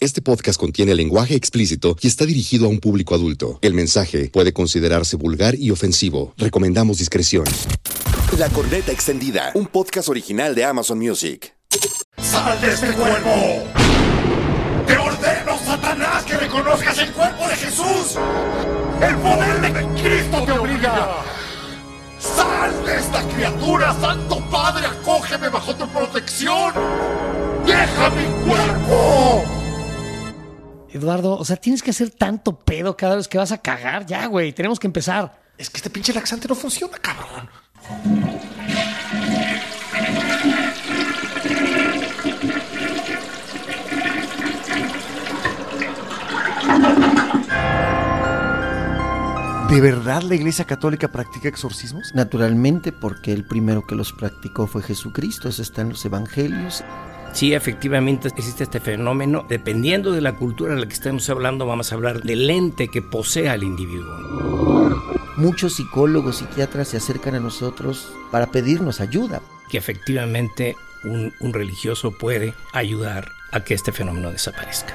Este podcast contiene lenguaje explícito y está dirigido a un público adulto. El mensaje puede considerarse vulgar y ofensivo. Recomendamos discreción. La Corneta Extendida, un podcast original de Amazon Music. ¡Sal de este cuerpo! ¡Te ordeno, Satanás, que reconozcas el cuerpo de Jesús! ¡El poder de Cristo te obliga! ¡Sal de esta criatura, Santo Padre! ¡Acógeme bajo tu protección! ¡Deja mi cuerpo! Eduardo, o sea, tienes que hacer tanto pedo cada vez que vas a cagar. Ya, güey, tenemos que empezar. Es que este pinche laxante no funciona, cabrón. ¿De verdad la Iglesia Católica practica exorcismos? Naturalmente, porque el primero que los practicó fue Jesucristo, eso está en los evangelios. Sí, efectivamente existe este fenómeno. Dependiendo de la cultura en la que estemos hablando, vamos a hablar del ente que posee al individuo. Muchos psicólogos, psiquiatras se acercan a nosotros para pedirnos ayuda. Que efectivamente un, un religioso puede ayudar a que este fenómeno desaparezca.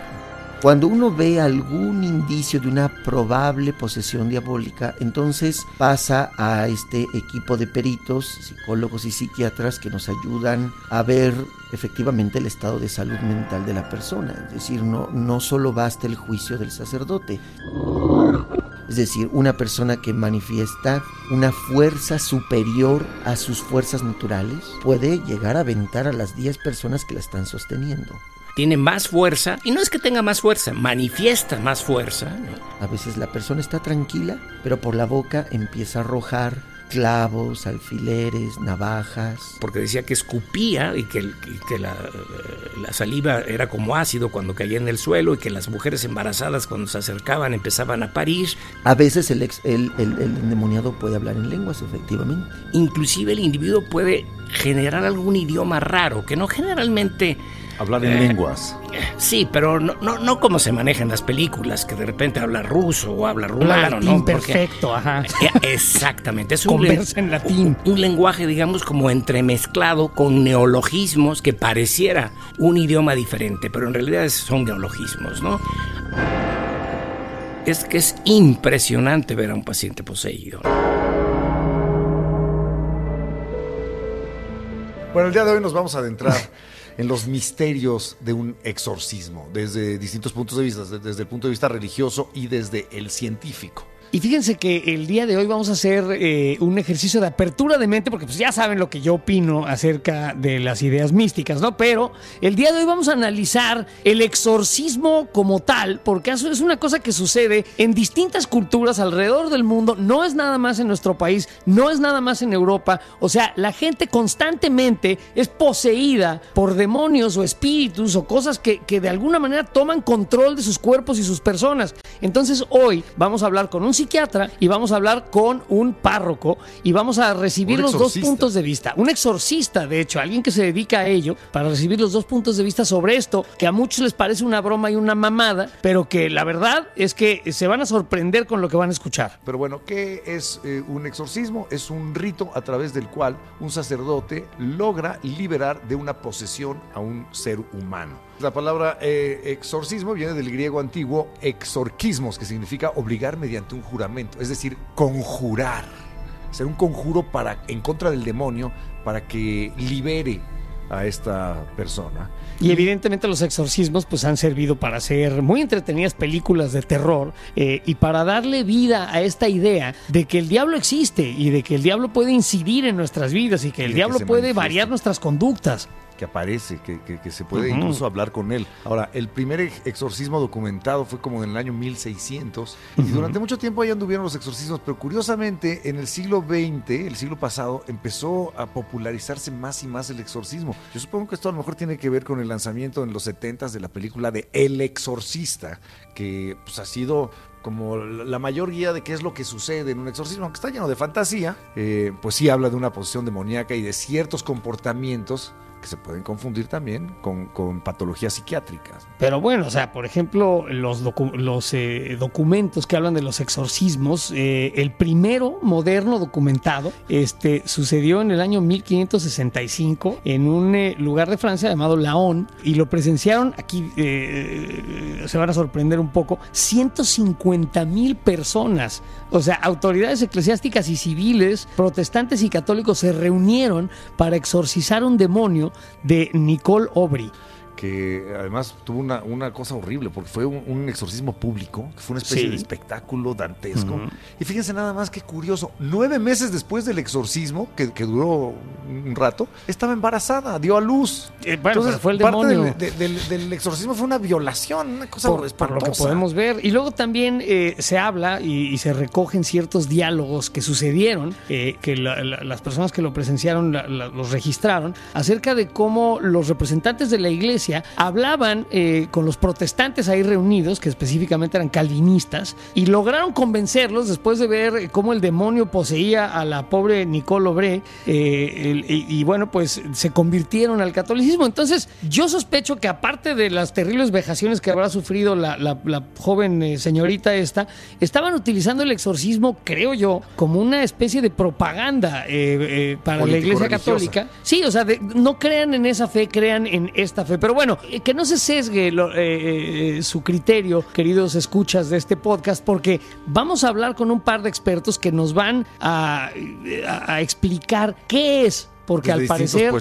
Cuando uno ve algún indicio de una probable posesión diabólica, entonces pasa a este equipo de peritos, psicólogos y psiquiatras que nos ayudan a ver efectivamente el estado de salud mental de la persona. Es decir, no, no solo basta el juicio del sacerdote. Es decir, una persona que manifiesta una fuerza superior a sus fuerzas naturales puede llegar a aventar a las 10 personas que la están sosteniendo tiene más fuerza, y no es que tenga más fuerza, manifiesta más fuerza. ¿no? A veces la persona está tranquila, pero por la boca empieza a arrojar clavos, alfileres, navajas. Porque decía que escupía y que, y que la, la, saliva era como ácido cuando caía en el suelo y que las mujeres embarazadas cuando se acercaban empezaban a parir. A veces el, ex, el, el, el endemoniado puede hablar en lenguas, efectivamente. Inclusive el individuo puede generar algún idioma raro que no generalmente Hablar en eh, lenguas. Sí, pero no, no, no como se maneja en las películas, que de repente habla ruso o habla rumano, latín ¿no? perfecto, ajá. Exactamente. Es un, Conversa en latín. Un, un, lenguaje, digamos, como entremezclado con neologismos que pareciera un idioma diferente, pero en realidad son neologismos, ¿no? Es que es impresionante ver a un paciente poseído. Bueno, el día de hoy nos vamos a adentrar en los misterios de un exorcismo, desde distintos puntos de vista, desde el punto de vista religioso y desde el científico. Y fíjense que el día de hoy vamos a hacer eh, un ejercicio de apertura de mente, porque pues ya saben lo que yo opino acerca de las ideas místicas, ¿no? Pero el día de hoy vamos a analizar el exorcismo como tal, porque es una cosa que sucede en distintas culturas alrededor del mundo, no es nada más en nuestro país, no es nada más en Europa, o sea, la gente constantemente es poseída por demonios o espíritus o cosas que, que de alguna manera toman control de sus cuerpos y sus personas. Entonces hoy vamos a hablar con un psiquiatra y vamos a hablar con un párroco y vamos a recibir los dos puntos de vista. Un exorcista, de hecho, alguien que se dedica a ello para recibir los dos puntos de vista sobre esto, que a muchos les parece una broma y una mamada, pero que la verdad es que se van a sorprender con lo que van a escuchar. Pero bueno, ¿qué es eh, un exorcismo? Es un rito a través del cual un sacerdote logra liberar de una posesión a un ser humano. La palabra eh, exorcismo viene del griego antiguo exorquismos, que significa obligar mediante un juramento, es decir, conjurar. Ser un conjuro para, en contra del demonio para que libere a esta persona. Y evidentemente los exorcismos pues han servido para hacer muy entretenidas películas de terror eh, y para darle vida a esta idea de que el diablo existe y de que el diablo puede incidir en nuestras vidas y que el diablo puede manifieste. variar nuestras conductas. Que aparece, que, que- que se puede incluso hablar con él. Ahora, el primer ex- exorcismo documentado fue como en el año 1600 y durante mucho tiempo ahí anduvieron los exorcismos, pero curiosamente en el siglo XX, el siglo pasado, empezó a popularizarse más y más el exorcismo. Yo supongo que esto a lo mejor tiene que ver con el lanzamiento en los 70s de la película de El Exorcista, que pues, ha sido como la mayor guía de qué es lo que sucede en un exorcismo, aunque está lleno de fantasía, eh, pues sí habla de una posición demoníaca y de ciertos comportamientos que se pueden confundir también con, con patologías psiquiátricas. Pero bueno, o sea, por ejemplo, los, docu- los eh, documentos que hablan de los exorcismos, eh, el primero moderno documentado este, sucedió en el año 1565 en un eh, lugar de Francia llamado Laon y lo presenciaron, aquí eh, se van a sorprender un poco, 150 mil personas. O sea, autoridades eclesiásticas y civiles, protestantes y católicos se reunieron para exorcizar un demonio de Nicole Aubry. Que además tuvo una, una cosa horrible, porque fue un, un exorcismo público, que fue una especie Sí. de espectáculo dantesco. Y fíjense nada más qué curioso, nueve meses después del exorcismo, que, que duró un rato, estaba embarazada, dio a luz. Eh, bueno, pero fue el parte demonio. Del, de- del- del exorcismo fue una violación, una cosa por, por lo que podemos ver. Y luego también eh, se habla y, y se recogen ciertos diálogos que sucedieron, eh, que la- la- las personas que lo presenciaron la- los registraron, acerca de cómo los representantes de la iglesia hablaban eh, con los protestantes ahí reunidos, que específicamente eran calvinistas, y lograron convencerlos después de ver eh, cómo el demonio poseía a la pobre Nicole Obré, eh, el- y, y bueno, pues se convirtieron al catolicismo. Entonces, yo sospecho que aparte de las terribles vejaciones que habrá sufrido la, la- la joven señorita esta, estaban utilizando el exorcismo, creo yo, como una especie de propaganda eh, para la iglesia católica. Sí, o sea, de- no crean en esa fe, crean en esta fe. Pero bueno, eh, que no se sesgue lo- eh, eh, su criterio, queridos escuchas de este podcast, porque vamos a hablar con un par de expertos que nos van a, a- a explicar qué es. Porque Desde al parecer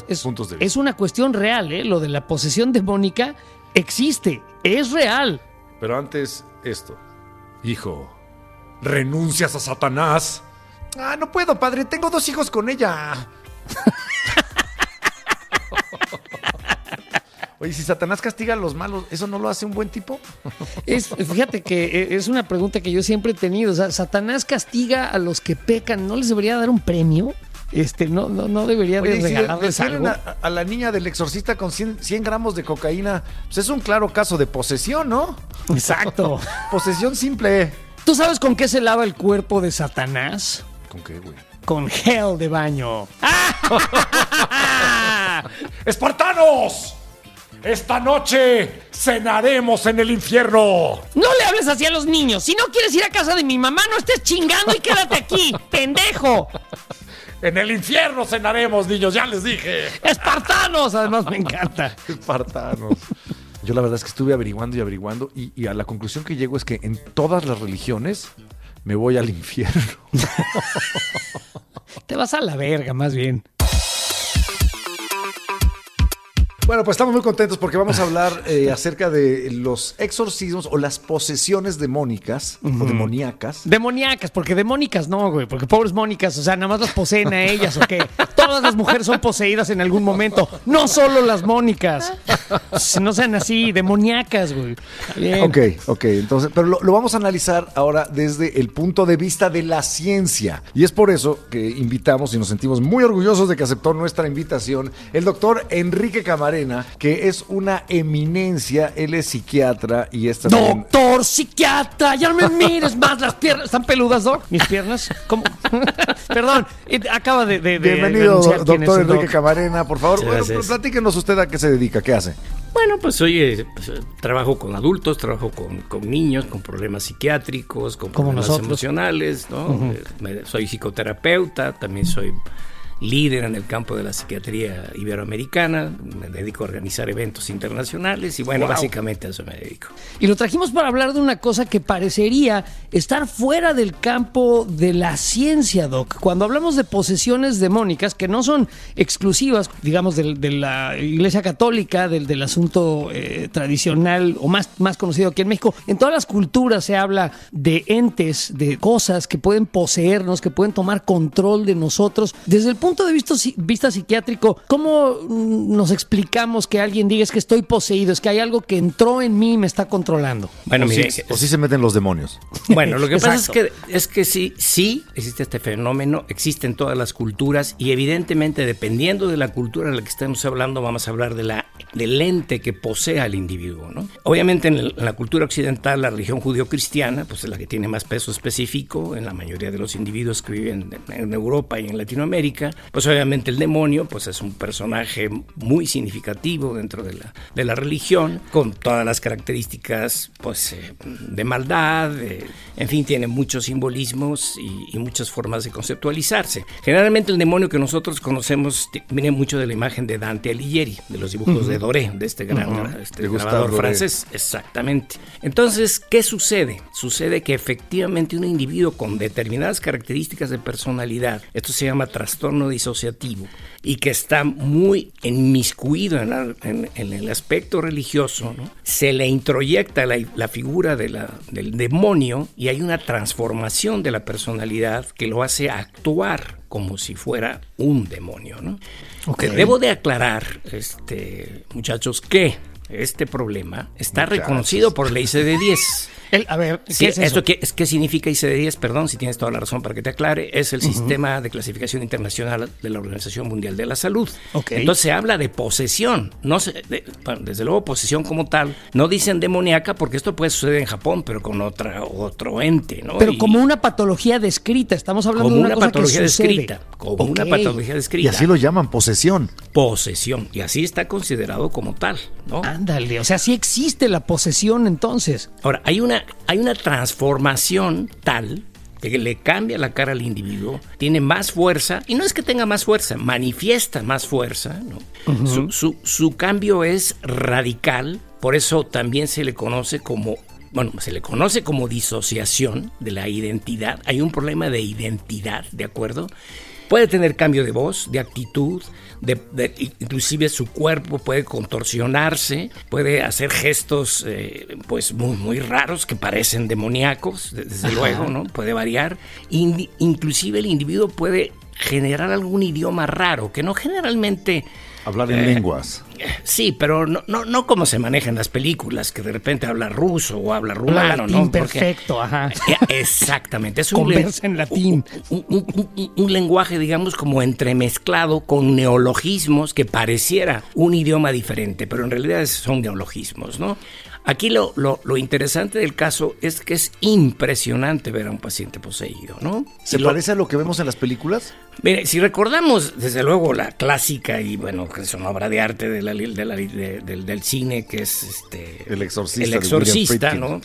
es, una cuestión real, ¿eh? Lo de la posesión demónica existe, es real. Pero antes, esto. Hijo, ¿renuncias a Satanás? Ah, no puedo, padre, tengo dos hijos con ella. Oye, si Satanás castiga a los malos, ¿eso no lo hace un buen tipo? Es, fíjate que eh, es una pregunta que yo siempre he tenido. O sea, Satanás castiga a los que pecan, ¿no les debería dar un premio? Este, no, no, no debería de Oye, y si le- le regalarles algo. a, a la niña del exorcista con 100, 100 gramos de cocaína, pues es un claro caso de posesión, ¿no? Exacto. Posesión simple. ¿Tú sabes con qué se lava el cuerpo de Satanás? ¿Con qué, güey? Con gel de baño. ¡Espartanos! Esta noche cenaremos en el infierno. No le hables así a los niños. Si no quieres ir a casa de mi mamá, no estés chingando y quédate aquí, pendejo. En el infierno cenaremos, niños, ya les dije. Espartanos, además me encanta. Espartanos. Yo la verdad es que estuve averiguando y averiguando y, y a la conclusión que llego es que en todas las religiones me voy al infierno. Te vas a la verga, más bien. Bueno, pues estamos muy contentos porque vamos a hablar eh, acerca de los exorcismos o las posesiones demónicas o demoníacas. Demoníacas, porque demónicas no, güey, porque pobres mónicas, o sea, nada más las poseen a ellas, ¿o qué? Todas las mujeres son poseídas en algún momento, no solo las mónicas. No sean así, demoníacas, güey. Bien. Ok, ok, entonces, pero lo, lo vamos a analizar ahora desde el punto de vista de la ciencia. Y es por eso que invitamos y nos sentimos muy orgullosos de que aceptó nuestra invitación el doctor Enrique Camarena, que es una eminencia, él es psiquiatra y es también... Doctor psiquiatra, ya no me mires más las piernas. ¿Están peludas, Doc? ¿Mis piernas? ¿Cómo? Perdón, acaba de, de, de Bienvenido, anunciar quién es doctor Enrique Doc. Camarena, por favor. Bueno, platíquenos usted a qué se dedica, qué hace. Bueno, pues soy, eh, pues, trabajo con adultos, trabajo con, con niños, con problemas psiquiátricos, con Como problemas nosotros. emocionales, ¿no? Eh, soy psicoterapeuta, también soy líder en el campo de la psiquiatría iberoamericana, me dedico a organizar eventos internacionales y bueno, Wow. básicamente a eso me dedico. Y lo trajimos para hablar de una cosa que parecería estar fuera del campo de la ciencia, Doc. Cuando hablamos de posesiones demónicas, que no son exclusivas, digamos, de, la Iglesia Católica, del, del asunto eh, tradicional o más, más conocido aquí en México, en todas las culturas se habla de entes, de cosas que pueden poseernos, que pueden tomar control de nosotros. Desde el punto de vista, vista psiquiátrico, ¿cómo mm, nos explicamos que alguien diga es que estoy poseído, es que hay algo que entró en mí y me está controlando? Bueno, o, mire, sí, o sí se meten los demonios. Bueno, lo que pasa es que, es que sí, sí existe este fenómeno, existe en todas las culturas y evidentemente dependiendo de la cultura en la que estemos hablando, vamos a hablar de la del ente que posee al individuo. ¿no? Obviamente en, el- en la cultura occidental la religión judío-cristiana pues es la que tiene más peso específico en la mayoría de los individuos que viven en, en Europa y en Latinoamérica. Pues obviamente el demonio pues es un personaje muy significativo dentro de la, de la religión con todas las características pues eh, de maldad, de- en fin, tiene muchos simbolismos y, y muchas formas de conceptualizarse. Generalmente el demonio que nosotros conocemos viene mucho de la imagen de Dante Alighieri, de los dibujos de Doré, de este gran este grabador francés. Exactamente. Entonces, ¿qué sucede? Sucede que efectivamente un individuo con determinadas características de personalidad, esto se llama trastorno disociativo, y que está muy inmiscuido en, la- en- en el aspecto religioso, ¿no? se le introyecta la, la figura de la- del demonio y hay una transformación de la personalidad que lo hace actuar como si fuera un demonio. ¿no? Te Debo de aclarar, este, muchachos, que este problema está reconocido por la ICD-10. El- a ver, ¿qué Sí, es eso? ¿Esto qué, es- qué significa ICD-10? Perdón, si tienes toda la razón para que te aclare. Es el Sistema de Clasificación Internacional de la Organización Mundial de la Salud. Ok. Entonces se habla de posesión. No se- de- bueno, desde luego, posesión como tal. No dicen demoníaca porque esto puede suceder en Japón, pero con otra, otro ente. ¿no? Pero Y como una patología descrita, estamos hablando como de una, una cosa patología que sucede. descrita. Como una Ok. patología Y descrita. así lo llaman posesión. Posesión. Y así está considerado como tal. ¿no? Ándale, o sea, sí existe la posesión entonces. Ahora, hay una, hay una transformación tal que le cambia la cara al individuo, tiene más fuerza, y no es que tenga más fuerza, manifiesta más fuerza. ¿no? su, su- su cambio es radical, por eso también se le conoce como... Bueno, se le conoce como disociación de la identidad. Hay un problema de identidad, ¿de acuerdo? Puede tener cambio de voz, de actitud, de, de- inclusive su cuerpo puede contorsionarse, puede hacer gestos eh, pues muy, muy raros que parecen demoníacos, de- desde luego, ¿no? Puede variar. Indi- inclusive el individuo puede generar algún idioma raro, que no generalmente... Hablar en lenguas. Sí, pero no, no, no como se maneja en las películas, que de repente habla ruso o habla rumano, latín ¿no? Porque- perfecto, ajá. eh, Exactamente. Es un, Conversa en latín. Un, un- un- un lenguaje, digamos, como entremezclado con neologismos que pareciera un idioma diferente, pero en realidad son neologismos, ¿no? Aquí lo, lo- lo interesante del caso es que es impresionante ver a un paciente poseído, ¿no? ¿Se lo- parece a lo que vemos en las películas? Mire, si recordamos, desde luego, la clásica y bueno, que es una obra de arte de la, de la- de- del, del cine, que es este. El exorcista El exorcista, ¿no?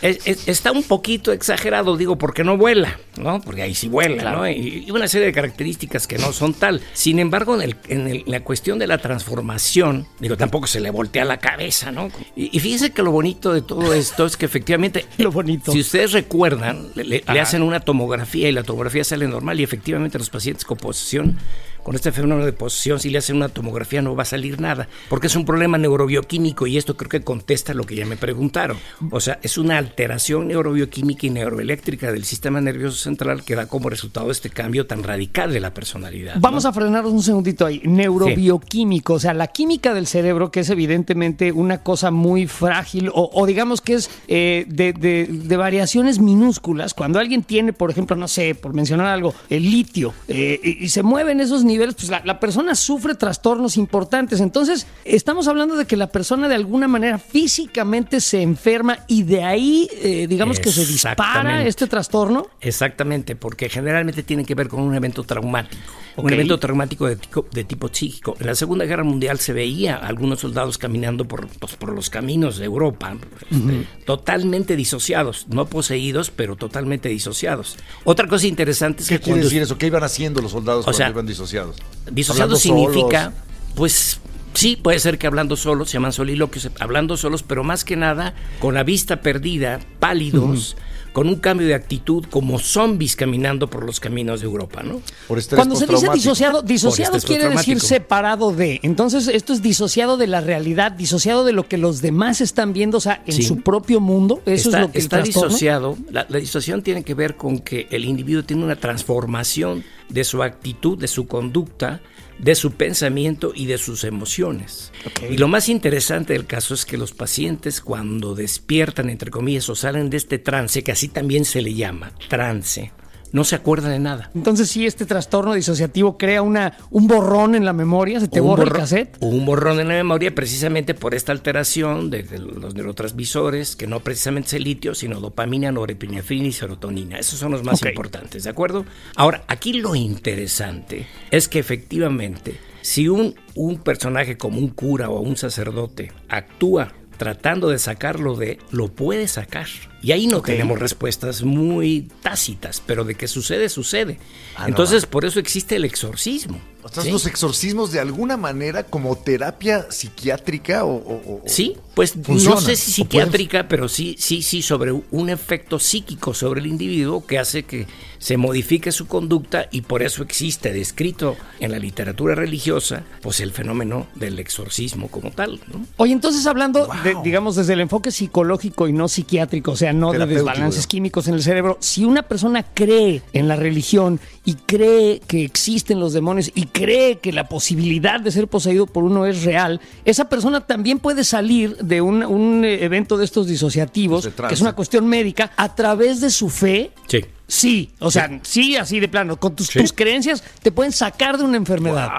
Es es- está un poquito exagerado, digo, porque no vuela, ¿no? Porque ahí sí vuela, ¿no? Y, y una serie de características que no son tal. Sin embargo, en, el- en el- la cuestión de la transformación, digo, tampoco se le voltea la cabeza, ¿no? Y, y fíjense que lo bonito de todo esto es que efectivamente. Lo bonito. Si ustedes recuerdan, le, le- le hacen una tomografía y la tomografía sale normal y efectivamente los pacientes con posesión, con este fenómeno de posesión, si le hacen una tomografía no va a salir nada, porque es un problema neurobioquímico y esto creo que contesta lo que ya me preguntaron. O sea, es una alteración neurobioquímica y neuroeléctrica del sistema nervioso central que da como resultado este cambio tan radical de la personalidad. ¿no? Vamos a frenarnos un segundito ahí. Neurobioquímico, o sea, la química del cerebro, que es evidentemente una cosa muy frágil, o, o digamos que es eh, de, de- de variaciones minúsculas. Cuando alguien tiene, por ejemplo, no sé, por mencionar algo, el litio, eh, y, y se mueve en esos niveles, pues la, la persona sufre trastornos importantes. Entonces, estamos hablando de que la persona de alguna manera físicamente se enferma y de ahí, eh, digamos que se dispara este trastorno. Exactamente, porque generalmente tiene que ver con un evento traumático. Ok. Un evento traumático de, tico- de tipo psíquico. En la Segunda Guerra Mundial se veía a algunos soldados caminando por, pues, por los caminos de Europa, este, totalmente disociados, no poseídos, pero totalmente disociados. Otra cosa interesante es ¿Qué que quiere cuando decir eso? ¿Qué iban haciendo los soldados O cuando sea, iban disociados? Disociado Hablando significa, solos. pues sí, puede ser que hablando solos, se llaman soliloquios, hablando solos, pero más que nada con la vista perdida, pálidos, con un cambio de actitud, como zombies caminando por los caminos de Europa, ¿no? Por Cuando se dice disociado, disociado quiere decir separado de. Entonces, esto es disociado de la realidad, disociado de lo que los demás están viendo, o sea, en Sí. su propio mundo. Eso está es lo que el está disociado. La, la disociación tiene que ver con que el individuo tiene una transformación de su actitud, de su conducta, de su pensamiento y de sus emociones. Y lo más interesante del caso es que los pacientes cuando despiertan, entre comillas, o salen de este trance, que así también se le llama, trance, no se acuerda de nada. Entonces, si este trastorno disociativo crea una, un borrón en la memoria, se te borra el cassette. Un borrón en la memoria precisamente por esta alteración de, de los neurotransmisores, que no precisamente es el litio, sino dopamina, norepinefrina y serotonina. Esos son los más importantes, ¿de acuerdo? Ahora, aquí lo interesante es que efectivamente, si un, un personaje como un cura o un sacerdote actúa tratando de sacarlo de, lo puede sacar. Y ahí no tenemos respuestas muy tácitas, pero de que sucede, sucede. Ah, no, Entonces, por eso existe el exorcismo. Entonces, ¿sí? los exorcismos de alguna manera como terapia psiquiátrica o... o- o- Sí, pues no sé si o psiquiátrica, pero sí, sí, sí, sobre un efecto psíquico sobre el individuo que hace que se modifique su conducta y por eso existe descrito en la literatura religiosa, pues el fenómeno del exorcismo como tal, ¿no? Oye, entonces hablando, de, digamos, desde el enfoque psicológico y no psiquiátrico, o sea, no de desbalances químicos en el cerebro, si una persona cree en la religión y cree que existen los demonios y cree que la posibilidad de ser poseído por uno es real, esa persona también puede salir de un, un, eh, evento de estos disociativos, trance. que es una cuestión médica, a través de su fe. Sí. Sí, o sea, sí, así de plano, con tus, Sí. tus creencias te pueden sacar de una enfermedad.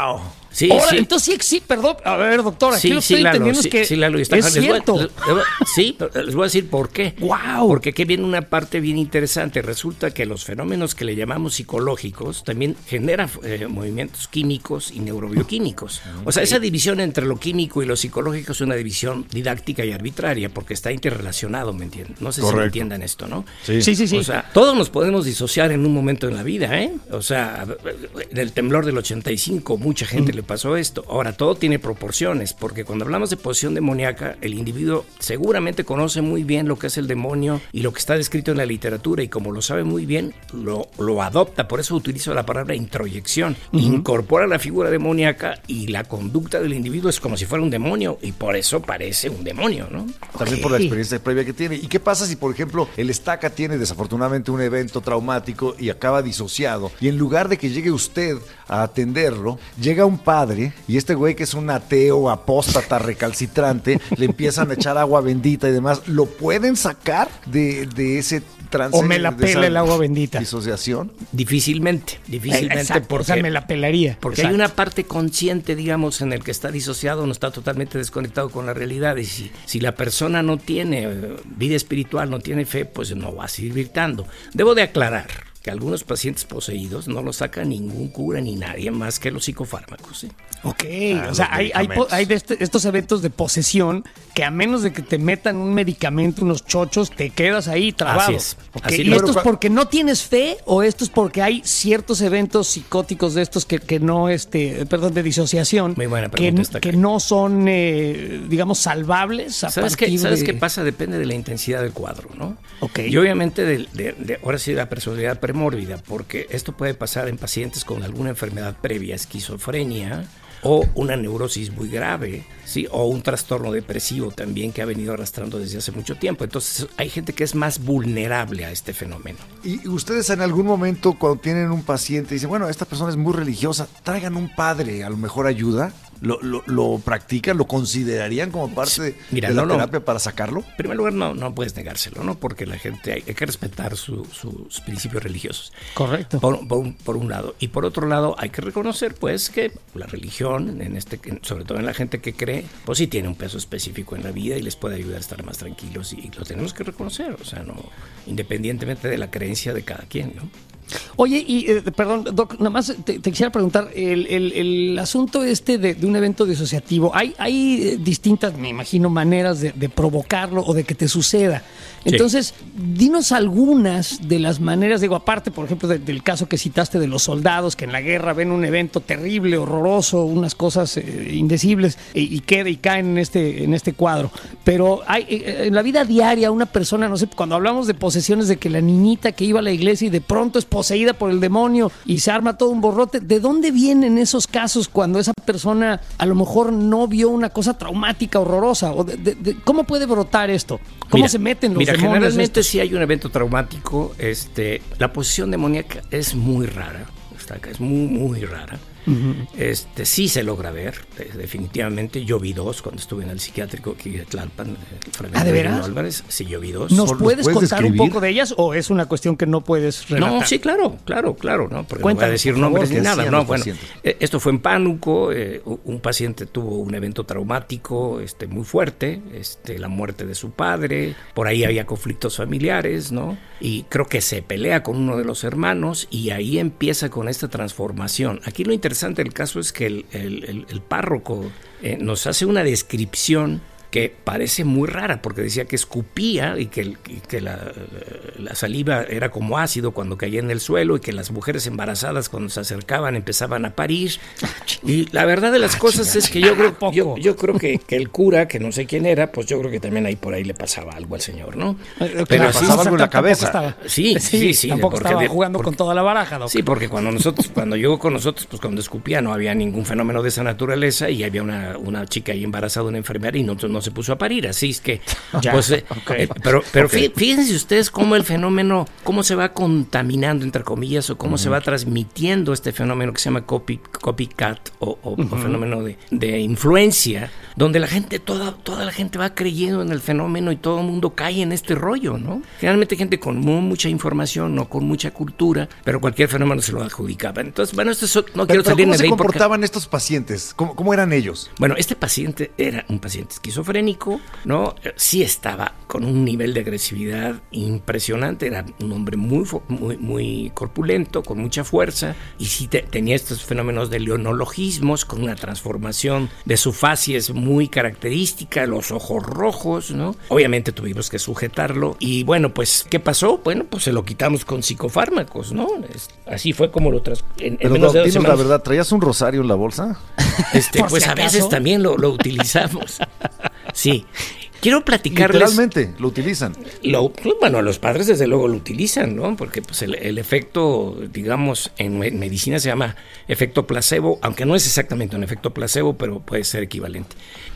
Sí, Ahora, sí. entonces sí existe, perdón, a ver, doctora, aquí Sí, lo sí, estoy Lalo, entendiendo sí, es que sí, Lalo, y está- es les voy a- cierto. les- les voy a- sí, pero les voy a decir por qué. Guau. Porque aquí viene una parte bien interesante. Resulta que los fenómenos que le llamamos psicológicos también generan eh, movimientos químicos y neurobioquímicos. O sea, esa división entre lo químico y lo psicológico es una división didáctica y arbitraria porque está interrelacionado, ¿me entienden? No sé si me entiendan esto, ¿no? Sí, sí, sí. O sea, todos nos podemos disociar en un momento en la vida, ¿eh? O sea, en el temblor del 85, mucha gente le pasó esto. Ahora, todo tiene proporciones, porque cuando hablamos de posesión demoníaca, el individuo seguramente conoce muy bien lo que es el demonio y lo que está descrito en la literatura, y como lo sabe muy bien, lo, lo adopta. Por eso utilizo la palabra introyección. Incorpora la figura demoníaca y la conducta del individuo es como si fuera un demonio, y por eso parece un demonio, ¿no? También por la experiencia previa que tiene. ¿Y qué pasa si, por ejemplo, el estaca tiene desafortunadamente un evento traumático y acaba disociado? Y en lugar de que llegue usted a atenderlo, llega un padre y este güey que es un ateo, apóstata, recalcitrante, le empiezan a echar agua bendita y demás. ¿Lo pueden sacar de, de ese trance? O me la pela el agua bendita. Disociación. Difícilmente, difícilmente Exacto, porque o sea, me la pelaría. Porque Exacto. hay una parte consciente, digamos, en el que está disociado, no está totalmente desconectado con la realidad. Y si, si la persona no tiene eh, vida espiritual, no tiene fe, pues no va a seguir gritando. Debo de aclarar que algunos pacientes poseídos no lo saca ningún cura ni nadie más que los psicofármacos. ¿sí? Ok, Ah, o sea, los hay, hay, po- medicamentos. hay de este- estos eventos de posesión que a menos de que te metan un medicamento, unos chochos, te quedas ahí trabado. Así es, Ok, así ¿Y es. esto es porque no tienes fe o esto es porque hay ciertos eventos psicóticos de estos que, que no, este, perdón, de disociación, Muy buena que, pregunta que no son, eh, digamos, salvables a ¿Sabes, qué, ¿Sabes de- qué pasa? Depende de la intensidad del cuadro, ¿no? Ok. Y obviamente, de, de- de- ahora sí, de la personalidad premórbida, porque esto puede pasar en pacientes con alguna enfermedad previa, esquizofrenia o una neurosis muy grave, ¿sí? O un trastorno depresivo también que ha venido arrastrando desde hace mucho tiempo. Entonces, hay gente que es más vulnerable a este fenómeno. Y ustedes en algún momento cuando tienen un paciente dicen, bueno, esta persona es muy religiosa, traigan un padre, a lo mejor ayuda. ¿Lo, lo, lo practican? ¿Lo considerarían como parte de, Mira, de la no, terapia para sacarlo? En primer lugar, no, no puedes negárselo, ¿no? Porque la gente, hay, hay que respetar su- sus principios religiosos. Correcto. Por, por un, por un lado. Y por otro lado, hay que reconocer, pues, que la religión, en este, sobre todo en la gente que cree, pues sí tiene un peso específico en la vida y les puede ayudar a estar más tranquilos y lo tenemos que reconocer, o sea, no, independientemente de la creencia de cada quien, ¿no? Oye, y eh, perdón, Doc, nada más te, te quisiera preguntar, el, el- el asunto este de, de un evento disociativo, hay, hay eh, distintas, me imagino, maneras de, de provocarlo o de que te suceda. Sí. Entonces, dinos algunas de las maneras, digo, aparte, por ejemplo, de- del caso que citaste de los soldados que en la guerra ven un evento terrible, horroroso, unas cosas eh, indecibles y, y queda y caen en este, en este cuadro. Pero hay en la vida diaria una persona, no sé, cuando hablamos de posesiones de que la niñita que iba a la iglesia y de pronto es poseída por el demonio y se arma todo un borrote, ¿de dónde vienen esos casos cuando esa persona a lo mejor no vio una cosa traumática, horrorosa? ¿O de- de- de- ¿Cómo puede brotar esto? ¿Cómo Mira, se meten los mira, demonios? generalmente estos? si hay un evento traumático, este, la posición demoníaca es muy rara, está acá, es muy, muy rara. Este, sí se logra ver, definitivamente. Yo vi dos cuando estuve en el psiquiátrico aquí de Tlalpan. eh, ¿Ah, de veras? Álvarez. Sí, yo vi dos. ¿Nos ¿Los puedes, puedes contar un poco de ellas o es una cuestión que no puedes relatar? No, sí, claro, claro, claro, ¿no? Porque no voy a decir nombres ¿qué ni nada, no, bueno. eh, Esto fue en Pánuco, eh, un paciente tuvo un evento traumático este, muy fuerte, este, la muerte de su padre, por ahí había conflictos familiares, ¿no? Y creo que se pelea con uno de los hermanos y ahí empieza con esta transformación. Aquí lo interesante del caso es que el párroco eh, nos hace una descripción que parece muy rara porque decía que escupía y que, y que la, la saliva era como ácido cuando caía en el suelo y que las mujeres embarazadas cuando se acercaban empezaban a parir. Y la verdad de las cosas es que yo creo, yo, yo creo que, que el cura, que no sé quién era, pues yo creo que también ahí por ahí le pasaba algo al señor, ¿no? Eh, Pero claro, así- pasaba algo en la cabeza. estaba- Sí, sí, sí, Tampoco porque estaba de- jugando porque- con toda la baraja, Doc. Sí, porque cuando nosotros, cuando llegó con nosotros, pues cuando escupía no había ningún fenómeno de esa naturaleza y había una, una chica ahí embarazada, una enfermera y no, no se puso a parir, así es que, Ya, pues, eh, eh, pero, pero fí- fíjense ustedes cómo el fenómeno, cómo se va contaminando entre comillas o cómo se va transmitiendo este fenómeno que se llama copy, copycat o, o- o fenómeno de, de influencia, donde la gente, toda, toda la gente va creyendo en el fenómeno y todo el mundo cae en este rollo, ¿no? Generalmente gente con mu- mucha información, no con mucha cultura, pero cualquier fenómeno se lo adjudicaba. Entonces, bueno, esto es- no Pero, quiero pero salir ¿Cómo de se porque- comportaban estos pacientes? ¿Cómo, cómo eran ellos? bueno, este paciente era un paciente esquizofrénico, ¿no? Eh, Sí estaba con un nivel de agresividad impresionante, era un hombre muy, muy, muy corpulento, con mucha fuerza, y sí te- tenía estos fenómenos de leonologismos, con una transformación de su facies muy característica, los ojos rojos, ¿no? Obviamente tuvimos que sujetarlo, y bueno, pues, ¿qué pasó? Bueno, pues se lo quitamos con psicofármacos, ¿no? Es- así fue como lo tras... En, en Pero menos Doc, de dos dinos la verdad, ¿traías un rosario en la bolsa? este, pues si a veces también lo, lo utilizamos. Sí. Quiero platicarles. Literalmente, lo utilizan. Lo, bueno, los padres desde luego lo utilizan, ¿no? Porque pues el, el efecto, digamos, en me- medicina se llama efecto placebo, aunque no es exactamente un efecto placebo, pero puede ser equivalente.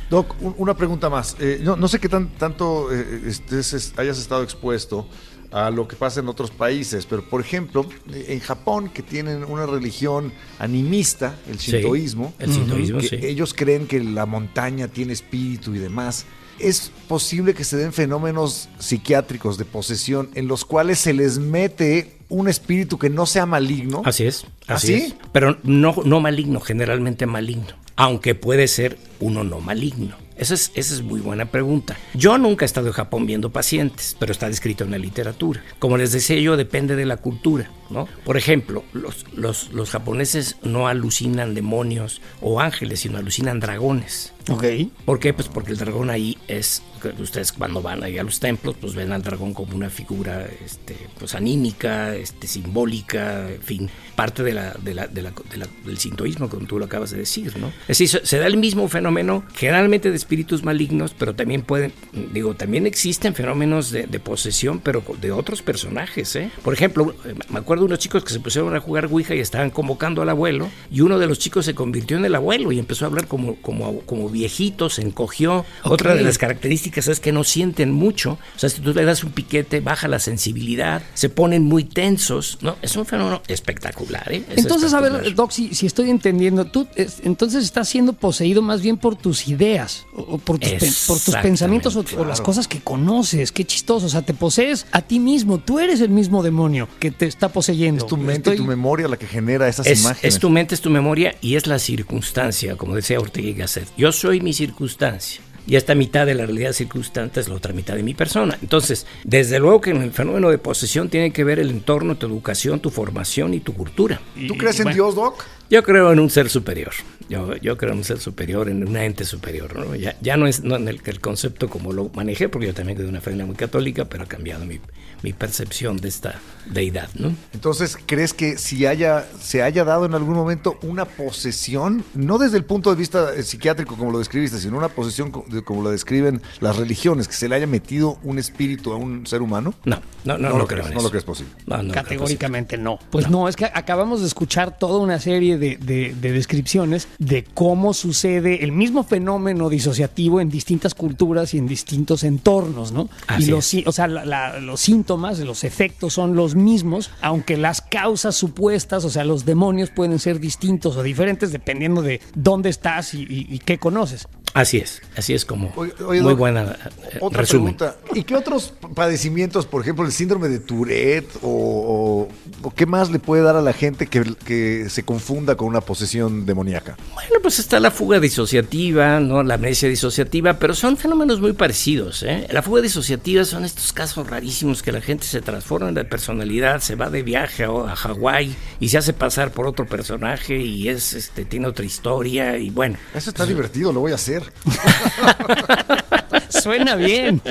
Doc, un- una pregunta más. Eh, no, no sé qué tan, tanto eh, estés- hayas estado expuesto a lo que pasa en otros países, pero por ejemplo, en Japón, que tienen una religión animista, el Sí, shintoísmo, el sintoísmo, que sí. ellos creen que la montaña tiene espíritu y demás. ¿Es posible que se den fenómenos psiquiátricos de posesión en los cuales se les mete un espíritu que no sea maligno? Así es. Así ¿Ah, es. Pero no, no maligno, generalmente maligno. Aunque puede ser uno no maligno. Esa es, esa es muy buena pregunta. Yo nunca he estado en Japón viendo pacientes, pero está descrito en la literatura. Como les decía yo, depende de la cultura, ¿no? Por ejemplo, los, los, los japoneses no alucinan demonios o ángeles, sino alucinan dragones. Ok. ¿Por qué? Pues porque el dragón ahí es, ustedes cuando van ahí a los templos, pues ven al dragón como una figura, este, pues anímica, este, simbólica, en fin, parte de la, de la, de la- de la- del sintoísmo, como tú lo acabas de decir, ¿no? Es decir, se, se da el mismo fenómeno, generalmente de espíritus malignos, pero también pueden, digo, también existen fenómenos de, de posesión, pero de otros personajes, ¿eh? Por ejemplo, me acuerdo unos chicos que se pusieron a jugar Ouija y estaban convocando al abuelo, y uno de los chicos se convirtió en el abuelo y empezó a hablar como, como, como viejito, se encogió. Otra de las características es que no sienten mucho. O sea, si tú le das un piquete, baja la sensibilidad, se ponen muy tensos, ¿no? Es un fenómeno espectacular, ¿eh? Es Entonces, a ver, espectacular. Doc, si, si estoy entendiendo, tú es- entonces estás siendo poseído más bien por tus ideas, o, o por, tus pen- por tus pensamientos o, o las cosas que conoces. Qué chistoso. O sea, te posees a ti mismo. Tú eres el mismo demonio que te está poseyendo. Es tu mente y tu Estoy- memoria la que genera esas Es, imágenes. es tu mente, es tu memoria y es la circunstancia, como decía Ortega y Gasset. Yo soy mi circunstancia. Y esta mitad de la realidad circunstante es la otra mitad de mi persona. Entonces, desde luego que en el fenómeno de posesión tiene que ver el entorno, tu educación, tu formación y tu cultura. ¿Tú crees en Dios, Doc? Yo creo en un ser superior. Yo, yo creo en un ser superior, en un ente superior. ¿no? Ya, ya no es no en el, el concepto como lo manejé, porque yo también soy de una familia muy católica, pero ha cambiado mi, mi percepción de esta deidad. ¿no? Entonces, ¿crees que si haya, se haya dado en algún momento una posesión, no desde el punto de vista eh, psiquiátrico como lo describiste, sino una posesión como lo describen las religiones, que se le haya metido un espíritu a un ser humano? No, no, no, No lo lo creo crees, en no eso. lo crees posible. No, no lo creo Categóricamente no. Pues no. es que acabamos de escuchar toda una serie de, de- de descripciones de cómo sucede el mismo fenómeno disociativo en distintas culturas y en distintos entornos, ¿no? Así y los, es. sí- o sea, la- la- los síntomas, los efectos son los mismos, aunque las causas supuestas, o sea, los demonios pueden ser distintos o diferentes dependiendo de dónde estás y, y- y qué conoces. Así es, así es como Oye, oye, muy buena eh, Otra resumen. pregunta. ¿Y qué otros padecimientos, por ejemplo, el síndrome de Tourette o, o- o qué más le puede dar a la gente que, que se confunda con una posesión demoníaca? Bueno, pues está la fuga disociativa, ¿no? La amnesia disociativa, pero son fenómenos muy parecidos, ¿eh? La fuga disociativa son estos casos rarísimos que la gente se transforma de personalidad, se va de viaje a, a Hawái y se hace pasar por otro personaje y es, este, tiene otra historia y bueno. Eso está divertido, lo voy a hacer. Suena bien.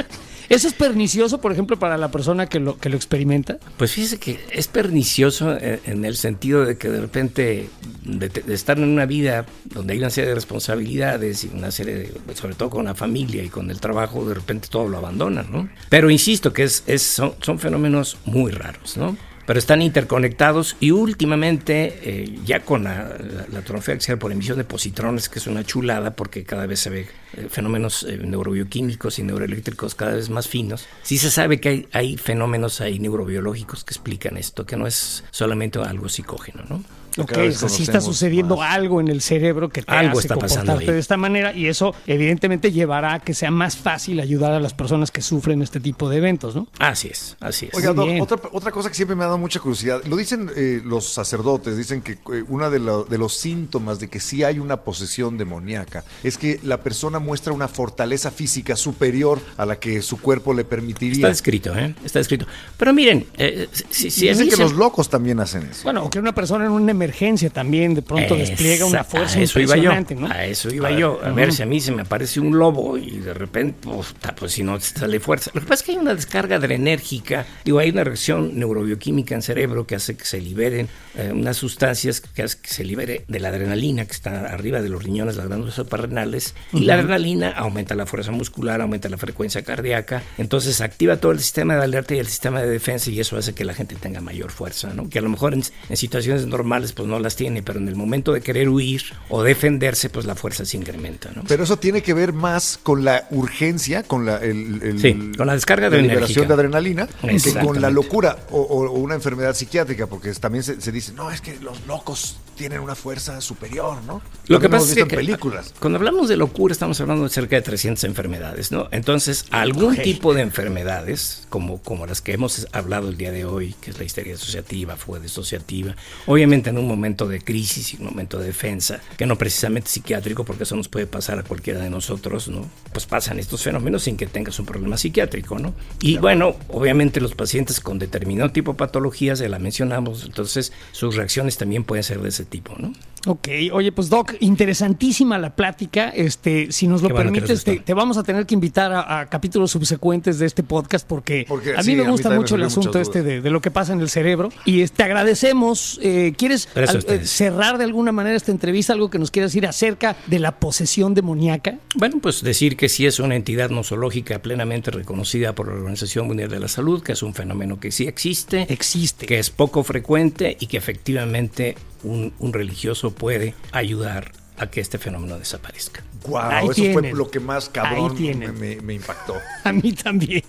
¿Eso es pernicioso, por ejemplo, para la persona que lo, que lo experimenta? Pues fíjese que es pernicioso en, en el sentido de que de repente de, de estar en una vida donde hay una serie de responsabilidades y una serie de, sobre todo con la familia y con el trabajo, de repente todo lo abandonan, ¿no? Pero insisto que es, es- son, son fenómenos muy raros, ¿no? Pero están interconectados y últimamente, eh, ya con la, la, la atrofia axial por emisión de positrones, que es una chulada porque cada vez se ve eh, fenómenos eh, neurobioquímicos y neuroeléctricos cada vez más finos, sí se sabe que hay, hay fenómenos ahí neurobiológicos que explican esto, que no es solamente algo psicógeno, ¿no? Ok, o sea, sí está sucediendo más. algo en el cerebro que te Algo hace está pasando comportarte ahí. de esta manera y eso evidentemente llevará a que sea más fácil ayudar a las personas que sufren este tipo de eventos, ¿no? Así es, así es. Oiga, Doc, otra, otra cosa que siempre me ha dado mucha curiosidad, lo dicen eh, los sacerdotes, dicen que eh, uno de, lo- de los síntomas de que sí hay una posesión demoníaca es que la persona muestra una fortaleza física superior a la que su cuerpo le Está permitiría. escrito, ¿eh? Está escrito. Pero miren, eh, si, si dicen que se- los locos también hacen eso. Bueno, o que una persona en una emergencia también de pronto despliega una fuerza a eso iba yo, impresionante, ¿no? A eso iba yo. A ver si a mí se me aparece un lobo y de repente, pues, pues si no sale fuerza. Lo que pasa es que hay una descarga adrenérgica, digo, hay una reacción neurobioquímica en cerebro que hace que se liberen eh, unas sustancias que hace que se libere de la adrenalina que está arriba de los riñones, las glándulas suprarrenales, y la adrenalina aumenta la fuerza muscular, aumenta la frecuencia cardíaca, entonces activa todo el sistema de alerta y el sistema de defensa y eso hace que la gente tenga mayor fuerza, ¿no? Que a lo mejor en, en situaciones normales pues no las tiene, pero en el momento de querer huir o defenderse, pues la fuerza se incrementa, ¿no? Pero eso tiene que ver más con la urgencia, con la, el- el- Sí, con la descarga la adrenérgica. liberación de adrenalina, que con la locura o, una enfermedad psiquiátrica, porque también se, se dice, no, es que los locos tienen una fuerza superior, ¿no? Lo que pasa es que en películas. cuando hablamos de locura estamos hablando de cerca de 300 enfermedades, ¿no? Entonces, algún tipo de enfermedades, como, como las que hemos hablado el día de hoy, que es la histeria asociativa, fuga disociativa, obviamente en un momento de crisis y un momento de defensa, que no precisamente psiquiátrico, porque eso nos puede pasar a cualquiera de nosotros, ¿no? Pues pasan estos fenómenos sin que tengas un problema psiquiátrico, ¿no? Y bueno, obviamente los pacientes con determinado tipo de patologías, ya la mencionamos, entonces sus reacciones también pueden ser de ese tipo, ¿no? Ok, oye, pues Doc, interesantísima la plática. Este, si nos lo bueno permites, te, vamos a tener que invitar a, a capítulos subsecuentes de este podcast porque, Porque, a mí sí, me mí gusta mucho el asunto este de, de lo que pasa en el cerebro. Y te agradecemos. Eh, ¿Quieres al- eh, cerrar de alguna manera esta entrevista? Algo que nos quieras decir acerca de la posesión demoníaca. Bueno, pues decir que sí es una entidad nosológica plenamente reconocida por la Organización Mundial de la Salud, que es un fenómeno que sí existe, Existe. que es poco frecuente y que efectivamente un, un religioso puede ayudar a que este fenómeno desaparezca. Guau, Ahí eso tienen. fue lo que más cabrón me, me- me impactó. A mí también.